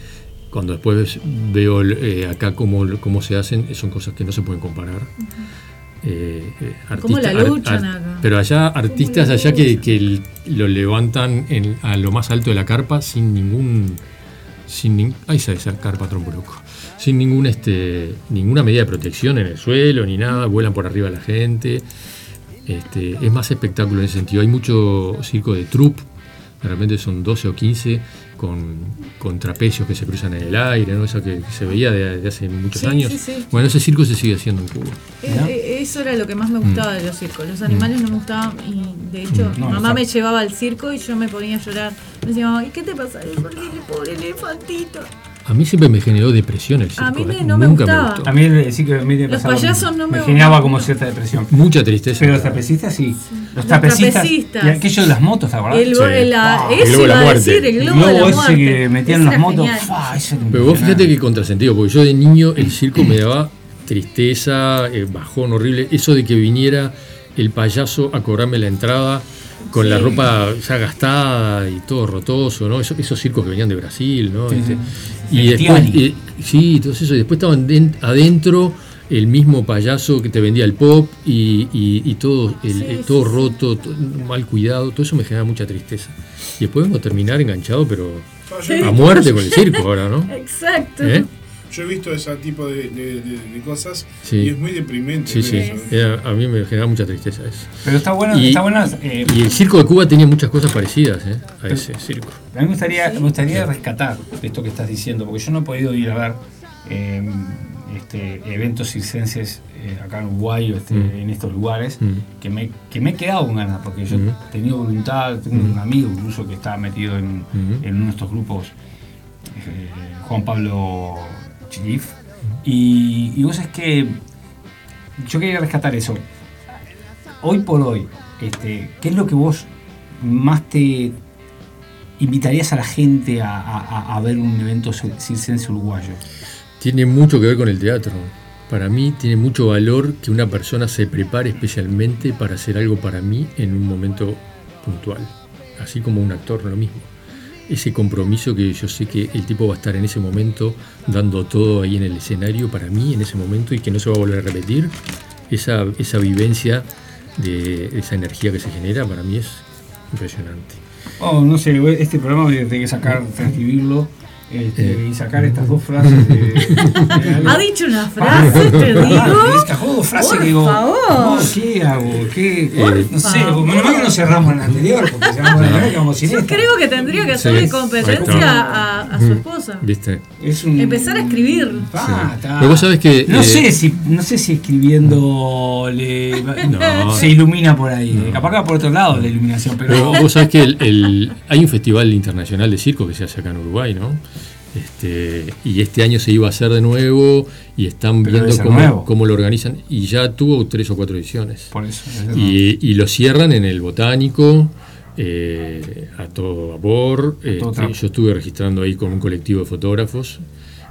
cuando después veo eh, acá cómo, cómo se hacen, son cosas que no se pueden comparar. Eh, eh, ¿Cómo la artista- luchan acá? Pero allá, artistas allá que, lo levantan en- a lo más alto de la carpa sin ningún. Sin nin- ahí está esa carpa tromboloco. Sin ningún, este, ninguna medida de protección en el suelo ni nada, vuelan por arriba la gente. Este, es más espectáculo en ese sentido. Hay mucho circo de troupe, de repente son 12 o 15 con, con trapecios que se cruzan en el aire, ¿no? Eso que, que se veía de, de hace muchos Sí, años. sí, sí. Bueno, ese circo se sigue haciendo en Cuba. Eh, eh, Eso era lo que más me gustaba de los circos. Los animales no me gustaban y de hecho Mm. No, mamá exacto. me llevaba al circo y yo me ponía a llorar. Me decía, mamá, ¿y qué te pasa? ¿Por qué el pobre elefantito? A mí siempre me generó depresión el circo. A mí me- ¿eh? no me Nunca gustaba. gustó. A mí el sí que me Los payasos no me generaba gustan. como cierta depresión. Mucha tristeza. Pero los trapecistas sí. Los Los trapecistas. trapecistas. Y aquello de las motos, ¿te acordás? El, Sí. la- Ah, el eso globo de la a muerte. decir, el El globo de la globo ese muerte. que metían en las motos. Pero vos fíjate que contrasentido, porque yo de niño el circo me daba tristeza, eh, bajón horrible. Eso de que viniera el payaso a cobrarme la entrada con la ropa ya gastada y todo rotoso, ¿no? Eso- esos circos que venían de Brasil, ¿no? Sí, Este, y después, eh, sí, todo eso. Y después estaban den- adentro el mismo payaso que te vendía el pop y, y- y todo, el- Sí, eh, todo roto, to- mal cuidado. Todo eso me genera mucha tristeza. Y después vengo a terminar enganchado, pero a muerte con el circo ahora, ¿no? [laughs] Exacto. ¿Eh? Yo he visto ese tipo de, de- de- de cosas Sí. y es muy deprimente. Sí, ver sí. eso. A mí me genera mucha tristeza eso. Pero está bueno, Y- está bueno. eh, Y el circo de Cuba tenía muchas cosas parecidas ¿eh? a ese circo. A mí me gustaría, me gustaría rescatar de esto que estás diciendo, porque yo no he podido ir a ver eh, este, eventos circenses eh, acá en Uruguay o este, Mm. en estos lugares, Mm. que, me, que me he quedado con ganas, porque yo Mm. he tenido voluntad, tengo un amigo incluso que está metido en, Mm. en uno de estos grupos, eh, Juan Pablo Chilif, y, y vos es que yo quería rescatar eso. Hoy por hoy, este, ¿qué es lo que vos más te invitarías a la gente a, a- a ver un evento circense uruguayo? Tiene mucho que ver con el teatro. Para mí tiene mucho valor que una persona se prepare especialmente para hacer algo para mí en un momento puntual. Así como un actor, lo mismo. Ese compromiso que yo sé que el tipo va a estar en ese momento dando todo ahí en el escenario para mí en ese momento y que no se va a volver a repetir. Esa, esa vivencia de esa energía que se genera para mí es impresionante. Oh, no sé, este programa voy a tener que sacar, transcribirlo este, Eh. y sacar estas dos frases de. [laughs] de- Ha dicho una frase, te digo. Dos frases Por que digo. favor. no, ¿Qué hago? ¿Qué? Por no sé, favor. menos mal que no cerramos en la anterior, porque cerramos en la anterior que vamos sin Yo esta. creo que tendría que hacerle Sí, competencia a, a su Mm. esposa. ¿Viste? Es un- Empezar a escribir. Ah, está. Pero vos sabés que. No eh, sé si, no sé si escribiendo le- [laughs] No. se ilumina por ahí. Capaz que va por otro lado la iluminación, pero. Pero vos sabés que el- el- hay un festival internacional de circo que se hace acá en Uruguay, ¿no? Este, y este año se iba a hacer de nuevo y están Pero viendo cómo, cómo lo organizan. Y ya tuvo tres o cuatro ediciones. Por eso. Y, y lo cierran en el Botánico, eh, a todo vapor. todo Este, yo estuve registrando ahí con un colectivo de fotógrafos.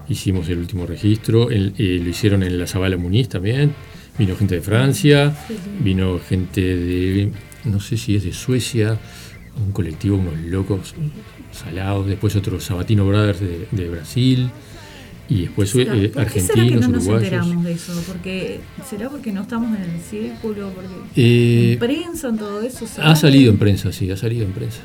Hicimos el último registro. El- eh, lo hicieron en la Zabala Muniz también. Vino gente de Francia, vino gente de, no sé si es de Suecia, un colectivo, unos locos salados. Después otros Sabatino Brothers de, de Brasil. y después ¿Será- eh, ¿Por qué será que no nos uruguayos. enteramos de eso? Porque, ¿Será porque no estamos en el círculo? Porque Eh, en prensa, en todo eso. Ha ¿sabe? salido en prensa, sí, ha salido en prensa.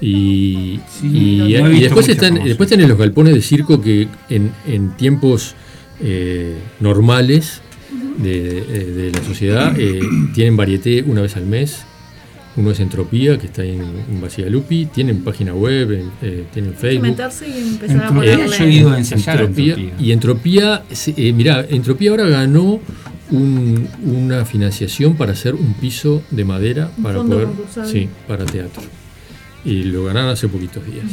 Y, Sí, y- no he y visto después, están, después tenés los galpones de circo que en, en tiempos eh, normales de, de- de la sociedad eh, tienen varieté una vez al mes. Uno es Entropía, que está ahí en, en Basigalupi. Tienen página web, en- eh, tienen Hay que Facebook. meterse y empezar a Entropía, ponerle. yo he ido a ensayar a Entropía, Entropía. Y Entropía, eh, mirá, Entropía ahora ganó un- una financiación para hacer un piso de madera Un para fondo poder, sí, para teatro. Y lo ganaron hace poquitos días.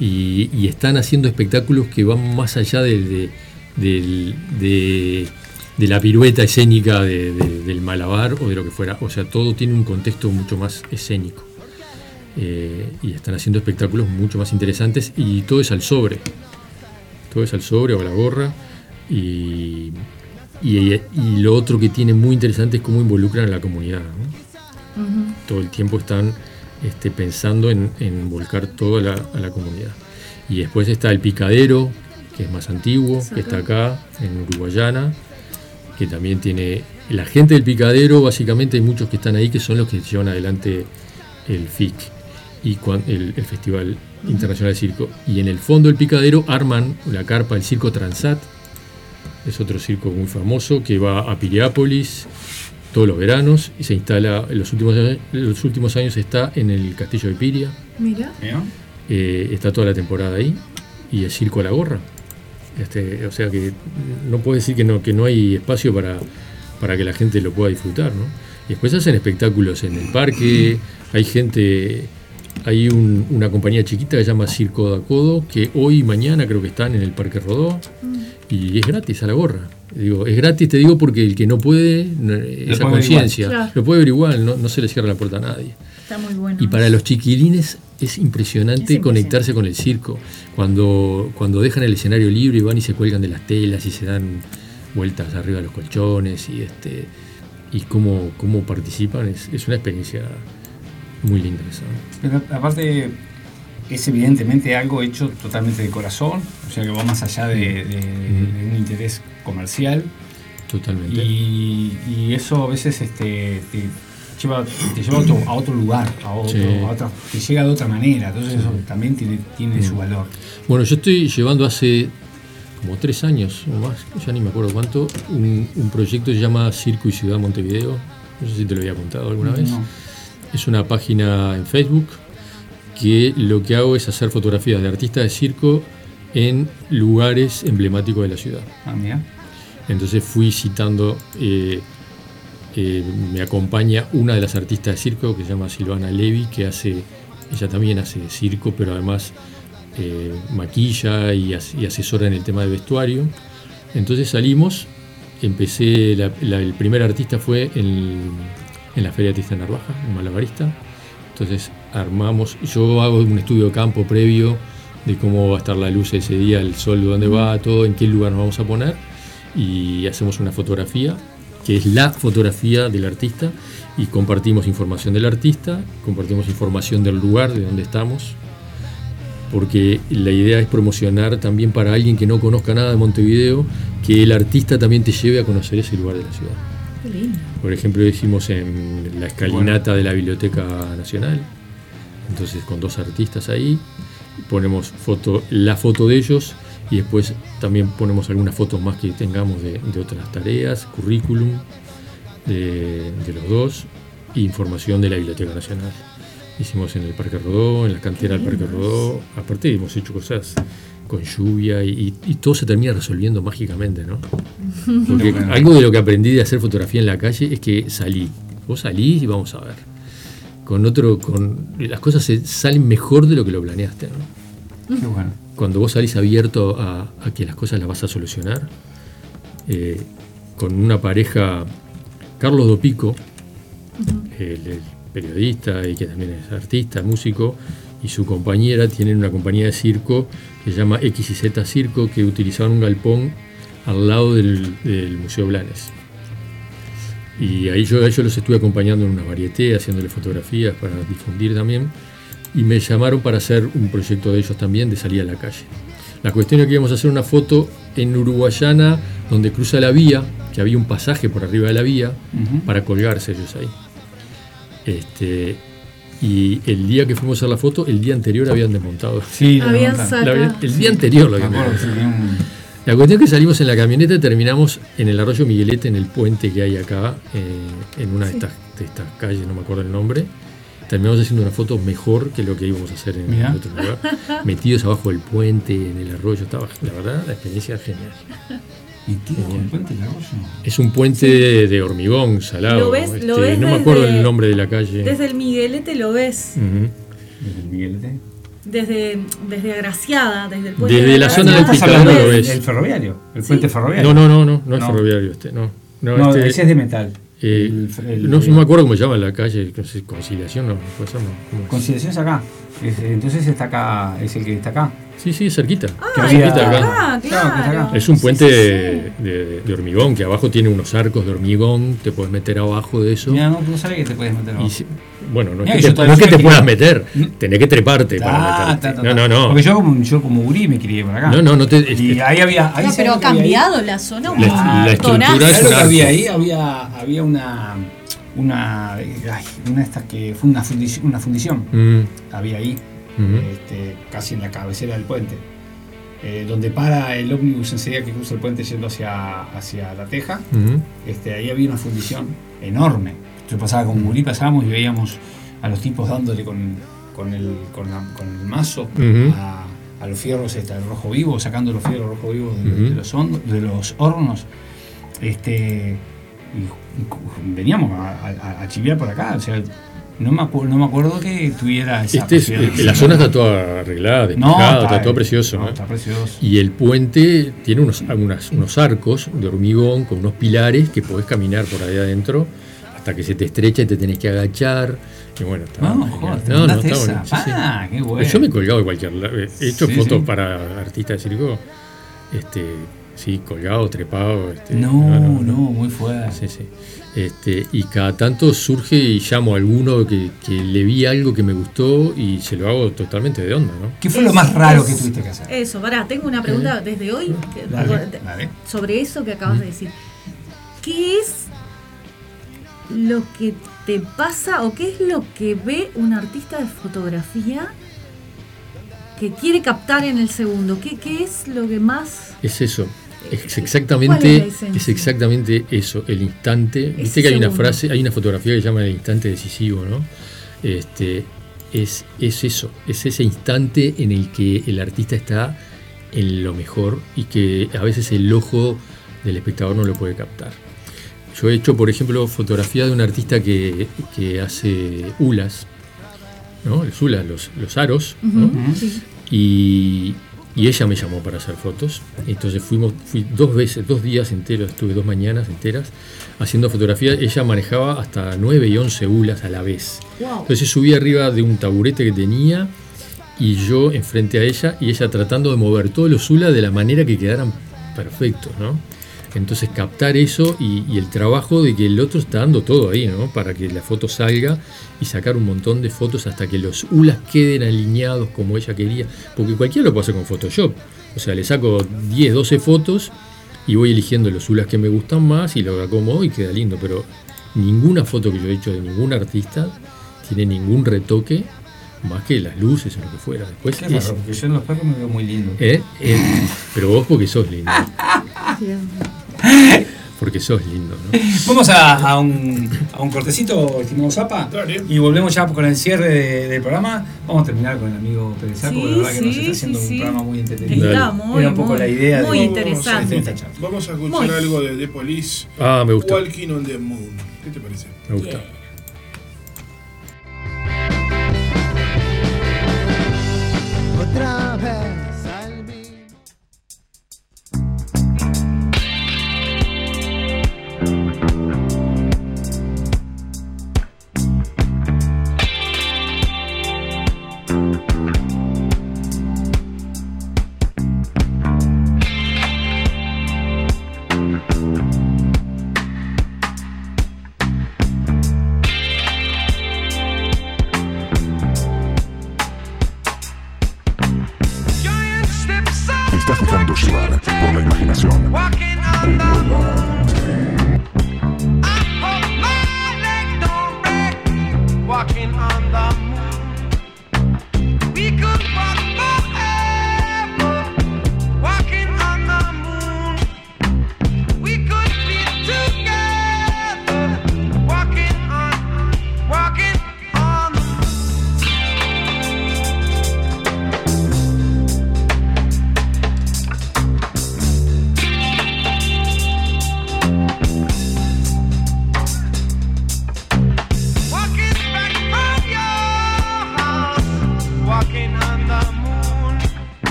y, y están haciendo espectáculos que van más allá del- de, del- de- de la pirueta escénica de- de- del malabar o de lo que fuera. O sea, todo tiene un contexto mucho más escénico. Eh, y están haciendo espectáculos mucho más interesantes y todo es al sobre. Todo es al sobre o a la gorra. Y, y- y lo otro que tiene muy interesante es cómo involucran a la comunidad. Todo el tiempo están este, pensando en, en volcar toda la, a la comunidad. Y después está el picadero, que es más antiguo, que está acá, en Uruguayana, que también tiene... La gente del picadero, básicamente hay muchos que están ahí que son los que llevan adelante el FIC, y cuan- el, el Festival Internacional de Circo. Y en el fondo del picadero arman la carpa del Circo Transat, es otro circo muy famoso que va a Piriápolis todos los veranos y se instala en los últimos, años- los últimos años está en el castillo de Piria, Mira. eh, está toda la temporada ahí y el circo a la gorra. Este, o sea que no puedo decir que no, que no hay espacio para, para que la gente lo pueda disfrutar. ¿no? Y después hacen espectáculos en el parque, hay gente, hay un- una compañía chiquita que se llama Circo da Codo, que hoy y mañana creo que están en el Parque Rodó y es gratis a la gorra. Digo, es gratis, te digo, porque el que no puede, no- esa conciencia. Claro. lo puede ver igual, no, no se le cierra la puerta a nadie. Está muy bueno. Y para los chiquilines es impresionante Es conectarse con el circo. Cuando, cuando dejan el escenario libre y van y se cuelgan de las telas y se dan vueltas arriba de los colchones y este y cómo, cómo participan, es, es una experiencia muy linda esa. Pero aparte es evidentemente algo hecho totalmente de corazón, o sea que va más allá de, de- de un interés comercial Totalmente. y, y eso a veces este, te lleva, te lleva a otro, a otro lugar, a otro, Sí. a otro- te llega de otra manera, entonces eso también tiene, tiene su valor. Bueno, yo estoy llevando hace como tres años o más, ya ni me acuerdo cuánto, un, un proyecto que se llama Circo y Ciudad Montevideo. No sé si te lo había contado alguna vez. No. Es una página en Facebook que lo que hago es hacer fotografías de artistas de circo en lugares emblemáticos de la ciudad. Ah, mira. Entonces fui citando, eh, eh, me acompaña una de las artistas de circo que se llama Silvana Levi, que hace, ella también hace circo, pero además eh, maquilla y, as- y asesora en el tema de vestuario. Entonces salimos, empecé, la- la- el primer artista fue en, en la Feria Artista Narvaja, en Malabarista. Entonces armamos, yo hago un estudio de campo previo de cómo va a estar la luz ese día, el sol, dónde va, todo, en qué lugar nos vamos a poner y hacemos una fotografía, que es la fotografía del artista, y compartimos información del artista, compartimos información del lugar, de donde estamos, porque la idea es promocionar también para alguien que no conozca nada de Montevideo, que el artista también te lleve a conocer ese lugar de la ciudad. Qué lindo. Por ejemplo, hicimos en la escalinata de la Biblioteca Nacional, entonces con dos artistas ahí, ponemos foto, la foto de ellos y después también ponemos algunas fotos más que tengamos de, de otras tareas, currículum de, de los dos e información de la Biblioteca Nacional. Hicimos en el Parque Rodó, en la cantera del Parque Rodó, aparte hemos hecho cosas con lluvia y, y todo se termina resolviendo mágicamente, ¿no? [laughs] Porque algo de lo que aprendí de hacer fotografía en la calle es que salí. Vos salís y vamos a ver. Con otro, con las cosas se salen mejor de lo que lo planeaste. ¿no? Qué bueno. Cuando vos salís abierto a, a que las cosas las vas a solucionar, eh, con una pareja, Carlos Dopico, el, el periodista y que también es artista, músico, y su compañera tienen una compañía de circo que se llama X y Z Circo, que utilizaban un galpón al lado del, del Museo Blanes. Y ahí yo, a ellos los estuve acompañando en una varieté, haciéndole fotografías para difundir también. Y me llamaron para hacer un proyecto de ellos también, de salir a la calle. La cuestión es que íbamos a hacer una foto en Uruguayana donde cruza la vía, que había un pasaje por arriba de la vía Ujú. para colgarse ellos ahí. Este, y el día que fuimos a hacer la foto, el día anterior habían desmontado. Sí, Habían sacado. el día anterior lo habían desmontado. sí, La cuestión es que salimos en la camioneta y terminamos en el arroyo Miguelete, en el puente que hay acá, eh, en una de, estas, de estas calles, no me acuerdo el nombre. Terminamos haciendo una foto mejor que lo que íbamos a hacer en Mirá. otro lugar. Metidos abajo del puente, en el arroyo. Estaba, la verdad, la experiencia genial. ¿Y tío, con el puente del arroyo? Es un puente de, de hormigón salado. Lo ves- lo este, ves no me acuerdo desde- el nombre de la calle. Desde el Miguelete lo ves. Desde el Miguelete. Desde, desde Agraciada, desde el puente Desde de la zona del ¿Estás Picadero hablando lo ves. del ferroviario? ¿El Sí. puente ferroviario? No, no, no, no, no es ferroviario este, no. No, No, este- ese es de metal. Eh, El- el- no, no me acuerdo cómo se llama la calle, no sé, Conciliación, no, puede ser, no. Conciliación es acá. Es- entonces está acá, es el que está acá. Sí, sí, cerquita. Ah, cerquita acá. acá, Claro, que está claro. acá. Es un puente sí, sí. de, de- de hormigón que abajo tiene unos arcos de hormigón, te puedes meter abajo de eso. Mira, no, tú no sabes que te puedes meter abajo. Bueno, no es que te, no es que te puedas meter, tenés que treparte Ta, para meterte. ta, ta, No, ta. no, no. Porque yo como, yo como gurí me crié por acá. No, no, no te. Y ahí había. Ahí No, ¿sabes pero ha ahí? cambiado la zona un La- la estructura es ¿Sabes lo un que había ahí? Había, había una. Una. ay, una de estas que fue una fundición. Una fundición Mm, había ahí, este, casi en la cabecera del puente. Eh, donde para el ómnibus enseguida que cruza el puente yendo hacia, hacia la Teja, este, ahí había una fundición enorme. Yo pasaba con Gurí, pasábamos y veíamos a los tipos dándole con, con, el, con, la- con el mazo Ujú. a, a los fierros este, al rojo vivo, sacando los fierros rojo vivos de, Ujú. de los, de los hornos. Este, y, veníamos a, a- a chiviar por acá. O sea, no me, acu- no me acuerdo que tuviera esa Este es- eh, la zona está toda arreglada, despejada, está, todo precioso. no, ¿no? está precioso. Y el puente tiene unos, unas- unos arcos de hormigón con unos pilares que podés caminar por ahí adentro hasta que se te estrecha y te tenés que agachar. Y bueno, está No, joder, No, no, mandaste está esa. bueno. sí, sí. Ah, qué bueno. Yo me he colgado de cualquier lado. He hecho Sí, fotos sí. para artistas de circo. Este, sí, colgado, trepado. Este, No, no, muy fuerte. Sí, sí. Este, y cada tanto surge y llamo a alguno que, que le vi algo que me gustó y se lo hago totalmente de onda, ¿no? ¿Qué fue lo más raro que tuviste que hacer? Eso, pará, tengo una pregunta desde hoy que- Dale, de- dale. sobre eso que acabas de decir. ¿Qué es lo que te pasa o qué es lo que ve un artista de fotografía que quiere captar en el segundo? ¿Qué, qué es lo que más... Es eso. Es ¿Cuál es la exactamente, es exactamente eso, el instante. Ese Viste que hay una frase, hay una fotografía que se llama el instante decisivo, ¿no? Este, es, es eso, es ese instante en el que el artista está en lo mejor y que a veces el ojo del espectador no lo puede captar. Yo he hecho, por ejemplo, fotografía de un artista que, que hace ulas, ¿no? Los ulas, los, los aros, ¿no? Ujú, sí. Y, y ella me llamó para hacer fotos. Entonces fuimos, fui dos veces, dos días enteros, estuve dos mañanas enteras haciendo fotografía. Ella manejaba hasta 9 y 11 ulas a la vez. Wow. Entonces subí arriba de un taburete que tenía y yo enfrente a ella y ella tratando de mover todos los ulas de la manera que quedaran perfectos, ¿no? Entonces captar eso y, y el trabajo de que el otro está dando todo ahí, ¿no? Para que la foto salga y sacar un montón de fotos hasta que los ulas queden alineados como ella quería. Porque cualquiera lo puede hacer con Photoshop. O sea, le saco 10, 12 fotos y voy eligiendo los ulas que me gustan más y lo acomodo y queda lindo. Pero ninguna foto que yo he hecho de ningún artista tiene ningún retoque más que las luces o lo que fuera. Después Qué es- raro, porque yo en los perros me veo muy lindo. ¿Eh? Eh, pero vos porque sos lindo. [laughs] Porque sos lindo, ¿no? Vamos a, a un, a un cortecito, estimado Zapa, y volvemos ya con el cierre de- del programa. Vamos a terminar con el amigo Pérez Saco, Sí, la verdad que nos sí, está haciendo sí, un sí. programa muy entretenido. Dale. muy, Era un poco muy, la idea muy de- interesante. esta charla. Vamos a escuchar Muy. algo de The Police. Ah, me gusta. Walking on the Moon. ¿Qué te parece? Me gusta. Otra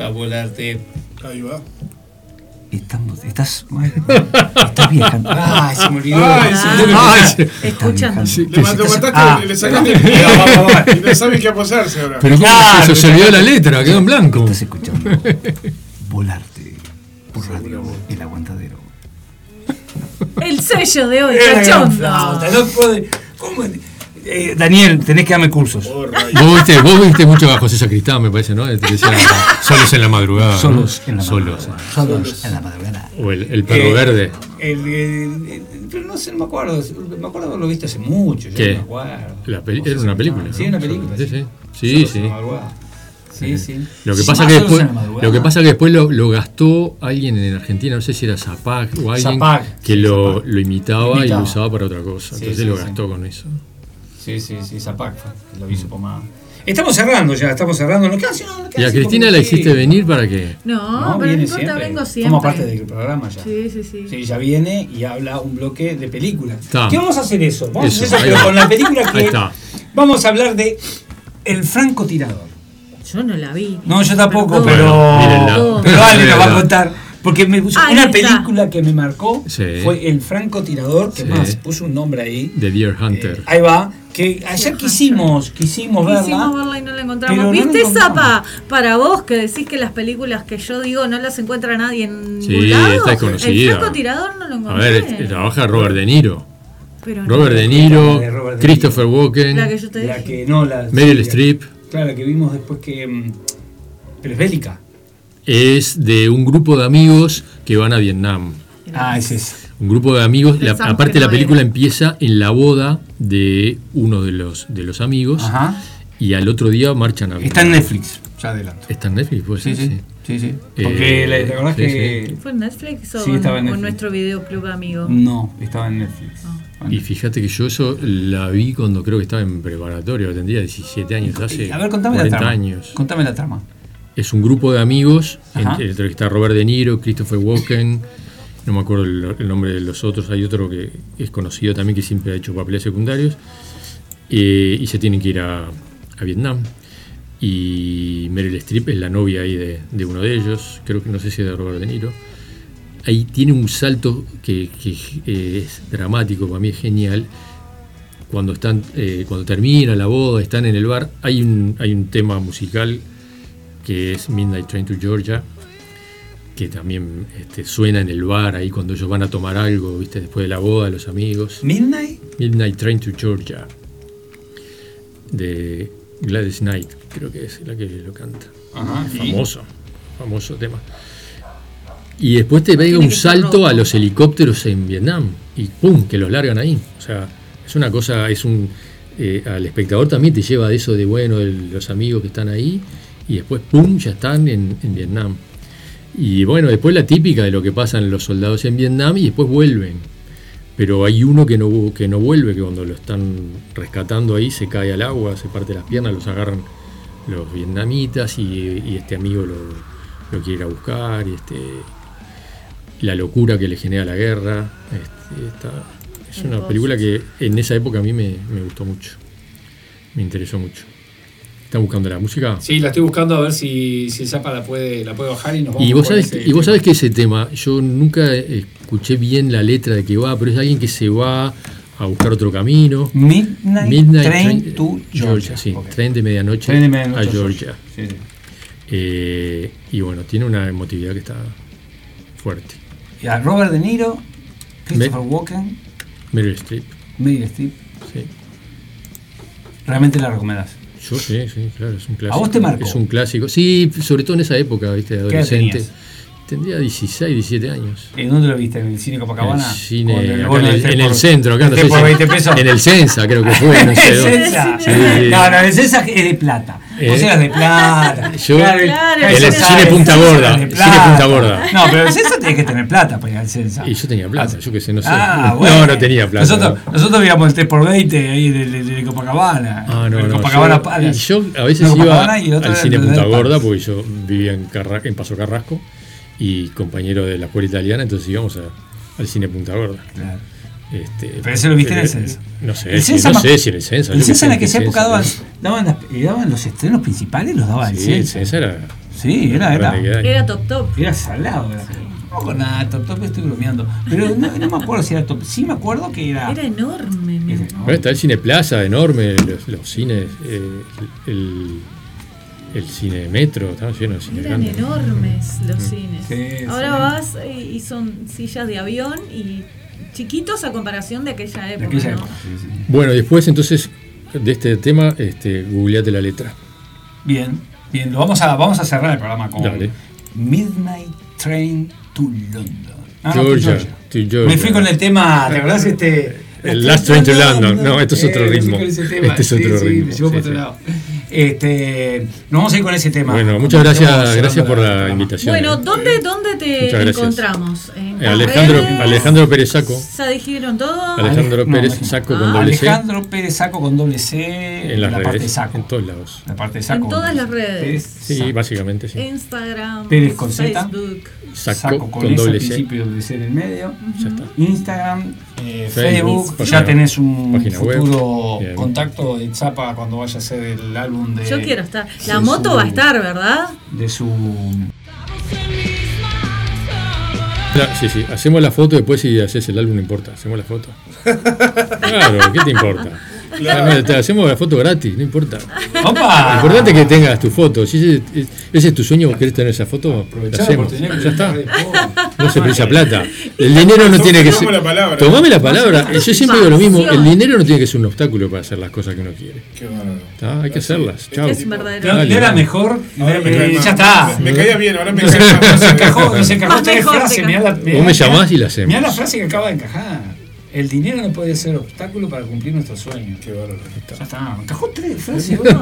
a Volarte. Ahí va. Estamos, estás, estás viajando. Ay, se me olvidó. Ay, Se me olvidó. Ay, Estás sí. Escuchando. Le, mataste, Ah, le sacaste el vamos. y no sabe qué posarse ahora. Pero ¿cómo Claro, es eso? Se olvidó la letra, quedó en blanco. Estás escuchando [laughs] Volarte por radio El Aguantadero. El sello de hoy, cachondo. flauta, no puede- ¿cómo? Eh, Daniel, tenés que darme cursos. Oh, Vos viste, vos viste mucho a José Sacristán, me parece, ¿no? Decía, solos en la madrugada. ¿no? Solos en la Solos. madrugada. Solos en la madrugada. O el, el perro Eh, verde. El, el- el- pero no sé, no me acuerdo. Me acuerdo haberlo visto hace mucho. yo ¿Qué? no me acuerdo. La peli- era una película. Sí, ¿no? una película. Sí, sí. Sí, Solos sí. en la madrugada. Sí, sí. Lo que pasa llama que Solos después, lo que pasa que después lo, lo gastó alguien en Argentina, no sé si era Zapac o alguien Zapac, que sí, lo, lo imitaba, y lo usaba para otra cosa. Sí, Entonces sí, lo sí. gastó con eso. Sí, sí, sí, Zapac fue, que lo hizo pomada. Estamos cerrando ya, estamos cerrando. Nos quedan, Y a Cristina la minutos, hiciste sí. venir para que. No, No, pero no viene importa, siempre. vengo siempre. Forma parte del programa ya. Sí, sí, sí. Sí, ya viene y habla un bloque de películas. Está. ¿Qué vamos a hacer eso? Vamos Eso, a hacer eso, ahí pero va. con la película Ahí que está. vamos a hablar de El francotirador. Yo no la vi. No, yo tampoco, Perdón. pero mírenla. pero Ale nos va a contar porque me puso una película que me marcó Sí. fue El francotirador, que Sí. más puso un nombre ahí. The Deer Hunter. Ahí va, que ayer quisimos, quisimos verla. Quisimos verla y no la encontramos. no ¿Viste esa encontramos. pa, para vos que decís que las películas que yo digo no las encuentra nadie en Sí, ningún lado? está. El francotirador no lo A encontré. ver, este, trabaja Robert De Niro. Pero no. Robert De Niro, de Robert De Christopher Walken, La que yo te La dije. que no, la. Meryl sí, Streep. Claro, la que vimos después que. mm, Pero es bélica. Es de un grupo de amigos que van a Vietnam. Ah, es ese. Un grupo de amigos. la- aparte la no película era. empieza en la boda de uno de los de los amigos Ajá. y al otro día marchan a Está en Vietnam. Netflix, ya adelante. Está en Netflix, pues Sí, sí. Sí, sí. Porque Eh, la- ¿te acordás sí, que.? ¿Fue en Netflix o, Sí, estaba en Netflix. nuestro videoclub amigo? No, estaba en Netflix. Bueno. Y fíjate que yo eso la vi cuando creo que estaba en preparatorio, tendría 17 años, hace A ver, contame la 40 trama. años. Contame la trama. Es un grupo de amigos, entre que está Robert De Niro, Christopher Walken, no me acuerdo el, el nombre de los otros, hay otro que es conocido también que siempre ha hecho papeles secundarios, eh, y se tienen que ir a, a Vietnam. Y Meryl Streep es la novia ahí de, de uno de ellos, creo que no sé si es de Robert De Niro. Ahí tiene un salto que, que, eh, es dramático, para mí es genial. Cuando están, eh, cuando termina la boda, están en el bar, hay un, hay un tema musical que es Midnight Train to Georgia, que también este, suena en el bar ahí cuando ellos van a tomar algo, ¿viste? después de la boda, los amigos. ¿Midnight? Midnight Train to Georgia, de Gladys Knight, creo que es la que lo canta. Ajá. ¿y? Famoso, famoso tema. Y después te pega un salto a los helicópteros en Vietnam y ¡pum! que los largan ahí. O sea, es una cosa, es un. eh, al espectador también te lleva de eso de bueno, el- los amigos que están ahí y después ¡pum! ya están en, en Vietnam. Y bueno, después la típica de lo que pasan los soldados en Vietnam y después vuelven. Pero hay uno que no, que no vuelve, que cuando lo están rescatando ahí se cae al agua, se parte las piernas, los agarran los vietnamitas y, y este amigo lo, lo quiere ir a buscar y este la locura que le genera la guerra. este, está- es una película que en esa época a mí me, me gustó mucho, me interesó mucho. ¿Están buscando la música? Sí, la estoy buscando a ver si, si el Zapa la puede, la puede bajar y nos vamos Y vos, ese y vos sabés que ese tema, yo nunca escuché bien la letra de que va, pero es alguien que se va a buscar otro camino. Midnight, Midnight Train, to Georgia. sí, Ok. tren de medianoche, Tren de medianoche a Georgia. Sí, sí. Eh, y bueno, tiene una emotividad que está fuerte. Y a Robert De Niro, Christopher Me- Walken, Meryl Streep, Meryl Streep. sí. Realmente la recomendás. Yo sí, sí, claro, es un clásico. vos te marcó? Es un clásico. Sí, sobre todo en esa época, ¿viste? Adolescente. Tendría 16, 17 años. ¿En dónde lo viste? ¿En el cine Copacabana? En el cine, Con acá en, el, en por- el centro, acá no sé por si- 20 pesos. En el Censa, creo que fue, no [laughs] sé. ¿El dónde. Censa? Sí. No, no, el Censa es de plata. Eh. O sea, es de plata. [laughs] Yo- Claro, en el Censa cine Punta Gorda. Cine. Punta Gorda. No, pero el Censa tiene que tener plata para ir al Censa. Y yo tenía plata, yo qué sé, no sé. Ah, no, bueno. no tenía plata. Nosotros, nosotros veíamos el 3x20 ahí de, de- de Copacabana. Ah, no, El no. Copacabana yo, Palace. y yo a veces No, iba el al cine el Punta. Gorda porque yo vivía en, en Paso Carrasco y compañero de la escuela italiana, entonces íbamos a- al cine Punta Gorda. Claro. Este, Pero eso lo viste en el pero, Censa. No sé, El si- Censa no sé si en el Censa. El Censa en aquella época daban, daban, las- daban los estrenos principales, los daban el Sí, el Censa. Era. Sí, era, era. Era top top. Era salado. Era. No con nada, top top estoy bromeando. Pero no, no me acuerdo si era top. Sí me acuerdo que era. Era enorme. amor. Bueno, está el Cine Plaza, enorme, los, los cines, eh, el, el cine Metro, estaba lleno de cine Eran grande. enormes los cines. Sí, Ahora sí. vas y son sillas de avión y chiquitos a comparación de aquella época. aquella ¿no? época, sí, sí. Bueno, después entonces de este tema, este, googleate la letra. Bien, bien. Lo vamos a, vamos a cerrar el programa con Dale. Midnight Train to London. Ah, no, to Georgia, Georgia. to Georgia. Me fui con el tema, ¿te acordás? Este, El Last Train to London. No, esto es otro Eh, fui ritmo. Este es otro sí, ritmo. me llevó por otro sí. lado. Este, nos vamos a ir con ese tema. Bueno, muchas gracias, gracias por la invitación. Bueno, eh. ¿dónde, dónde te encontramos? ¿En Eh, Alejandro, redes? Alejandro Pérez Saco. ¿Ya dijeron todo? Alejandro Ale- Pérez no. Saco Ah. con doble C. Alejandro Pérez Saco con doble C En las la parte de redes, saco. en todos lados. La parte de saco. En todas las Pérez redes. Sí, básicamente sí. Instagram, Pérez con Z. Facebook. Saco, Saco con, doble C. principio doble C en el medio. Ya está. Instagram, eh, Facebook, Facebook, ya tenés un web. futuro Bien. contacto de Zapa cuando vaya a hacer el álbum de. Yo quiero estar. La de moto su- va a estar, ¿verdad? De su. Claro, sí, sí. Hacemos la foto después si haces el álbum, no importa. Hacemos la foto. Claro, ¿qué te importa? Claro, Te hacemos la foto gratis, no importa. Lo ¡Opa! importante es que tengas tu foto. Si ese, ese es tu sueño, vos querés tener esa foto, Aprovechá la hacemos. Ya está. No se precisa plata. El dinero no tiene que ser. La palabra. Tomame la palabra. Yo siempre digo lo mismo. El dinero no tiene que ser un obstáculo para hacer las cosas que uno quiere. Qué bárbaro. ¿Está? Hay que hacerlas. Chao. Es verdadero. Era mejor. Eh, ya está. Me caía bien, ahora me [laughs] mal. se encajó, se encajó Vos me llamás y la hacemos. Mirá la frase que acaba de encajar. El dinero no puede ser obstáculo para cumplir nuestros sueños. Qué bárbaro. Ya está. Encajó tres frases. No,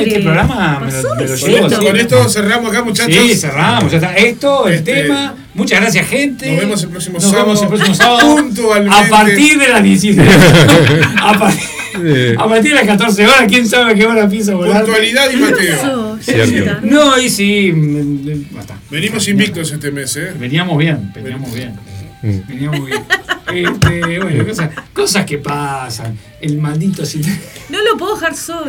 este programa me lo, me lo de llevo cierto. así. Con esto cerramos acá, muchachos. Sí, cerramos, ya está. Esto, el Este, tema. Muchas gracias, gente. nos vemos el próximo Nos sábado, vemos el próximo sábado. puntualmente. A partir de las 17. [laughs] a, par- a partir de las 14 horas, quién sabe a qué hora empieza a volar. Puntualidad y Mateo. Cierto. No, y sí. mm, mm, basta. Venimos invictos este mes, ¿eh? Veníamos bien, veníamos bien. Mm. Veníamos bien. Este, bueno, cosas, cosas que pasan. El maldito. No lo puedo dejar solo.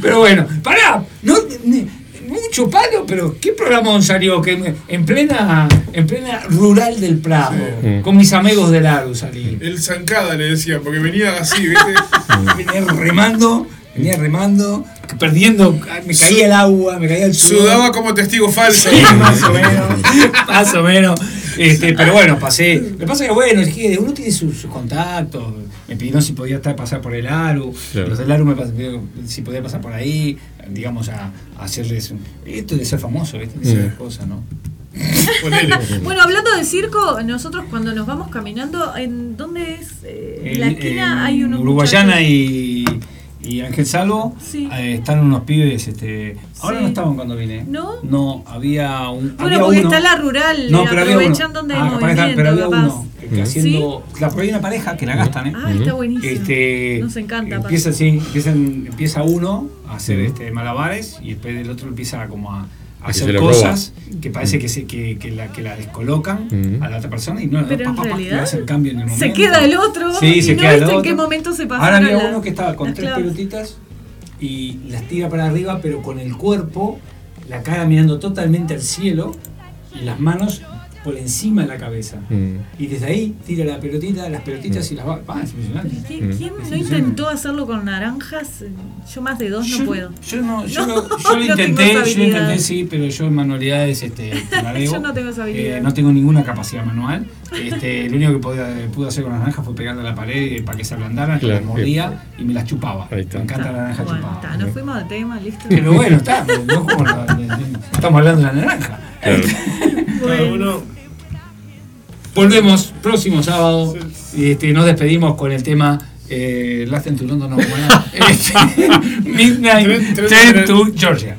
Pero bueno, pará, no, ni- mucho palo, pero ¿qué programa salió? Que en plena, en plena rural del Prado, Sí. con mis amigos del Aru salí. El zancada le decía, porque venía así, ¿viste? [laughs] Venía remando, venía remando, perdiendo, me caía el agua, me caía el sudor. Sudaba como testigo falso. Sí, más o menos, más o menos. Este, pero bueno, pasé. Lo que pasa es que, bueno, dije, uno tiene sus sus contactos. Me pidieron si podía estar, pasar por el ARU. Claro. Los del ARU me pidieron si podía pasar por ahí, digamos, a, a hacerles. un- Esto de ser famoso, ¿viste? De esas Mm. cosas, ¿no? [laughs] Bueno, hablando de circo, nosotros cuando nos vamos caminando, ¿en dónde es? Eh, en la esquina en hay unos Uruguayana muchachos. y, y Ángel Salvo Sí. eh, están unos pibes. Este, ahora Sí. no estaban cuando vine. ¿No? No, había un. Bueno, había porque uno- está la rural, No, pero había uno. aprovechan donde hay Ah, está- movimiento, pero había capaz. uno que haciendo. Porque hay una pareja que la gastan, ¿eh? Ah, está buenísimo. Este, Nos encanta. Empieza, sí, empiezan- empieza uno a hacer este, malabares y después el otro empieza como a, a hacer cosas que parece que, se, que, que la, que la descolocan a la otra persona y no Pero en pa, pa, pa, realidad hace el cambio en el momento. Se queda el otro Sí, y se no queda el viste en otro. qué momento se pasaron Ahora había uno que estaba con tres claves. pelotitas y las tira para arriba, pero con el cuerpo, la cara mirando totalmente al cielo y las manos por encima de la cabeza. Mm. Y desde ahí tira la pelotita, las pelotitas y las va. Ah, es impresionante. ¿Quién, quién no intentó hacerlo con naranjas? Yo más de dos no puedo. Yo no, yo, No, lo, [laughs] yo lo no intenté, yo lo intenté, habilidad. sí, pero yo en manualidades este, [laughs] debo. Yo no tengo esa habilidad. Eh, no tengo ninguna capacidad manual. Este, lo único que podía, pude hacer con las naranjas fue pegarle a la pared para que se ablandaran, Claro, las mordía y me las chupaba. Me encanta la naranja Bueno, chupada. está, nos fuimos de tema, listo. Pero bueno, está, pero no estamos hablando de la naranja. Claro. [laughs] Cada uno. Volvemos próximo sábado y este, nos despedimos con el tema eh, Last to London, no, bueno, [laughs] este, Midnight Tren- tren- Train tren- to Georgia.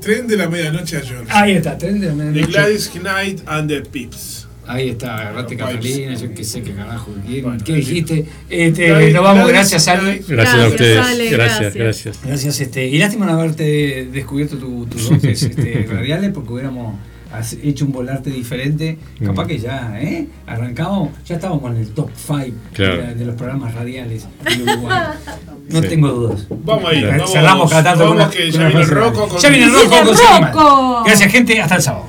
Tren de la medianoche a Georgia. Ahí está, tren de la medianoche. Gladys Knight and the Pips. Ahí está, agarrate Catalina, yo qué sé qué carajo, ¿qué, Bueno, qué dijiste? Este, Gladys- nos vamos, gracias Ale. Gracias, a Gracias, ustedes. Ale, gracias, gracias. gracias. Este, y lástima no haberte descubierto tu- tus [laughs] dotes este, radiales porque hubiéramos has hecho un volarte diferente, capaz Mm. que ya, ¿eh? Arrancamos, ya estábamos en el top 5 Claro. de, de los programas radiales del Uruguay. [laughs] No Sí. tengo dudas. Vamos ahí, vamos- Cerramos cada tanto vamos con una- que con ya una viene el. Rocco con- Ya viene. Gracias, gente. Hasta el sábado.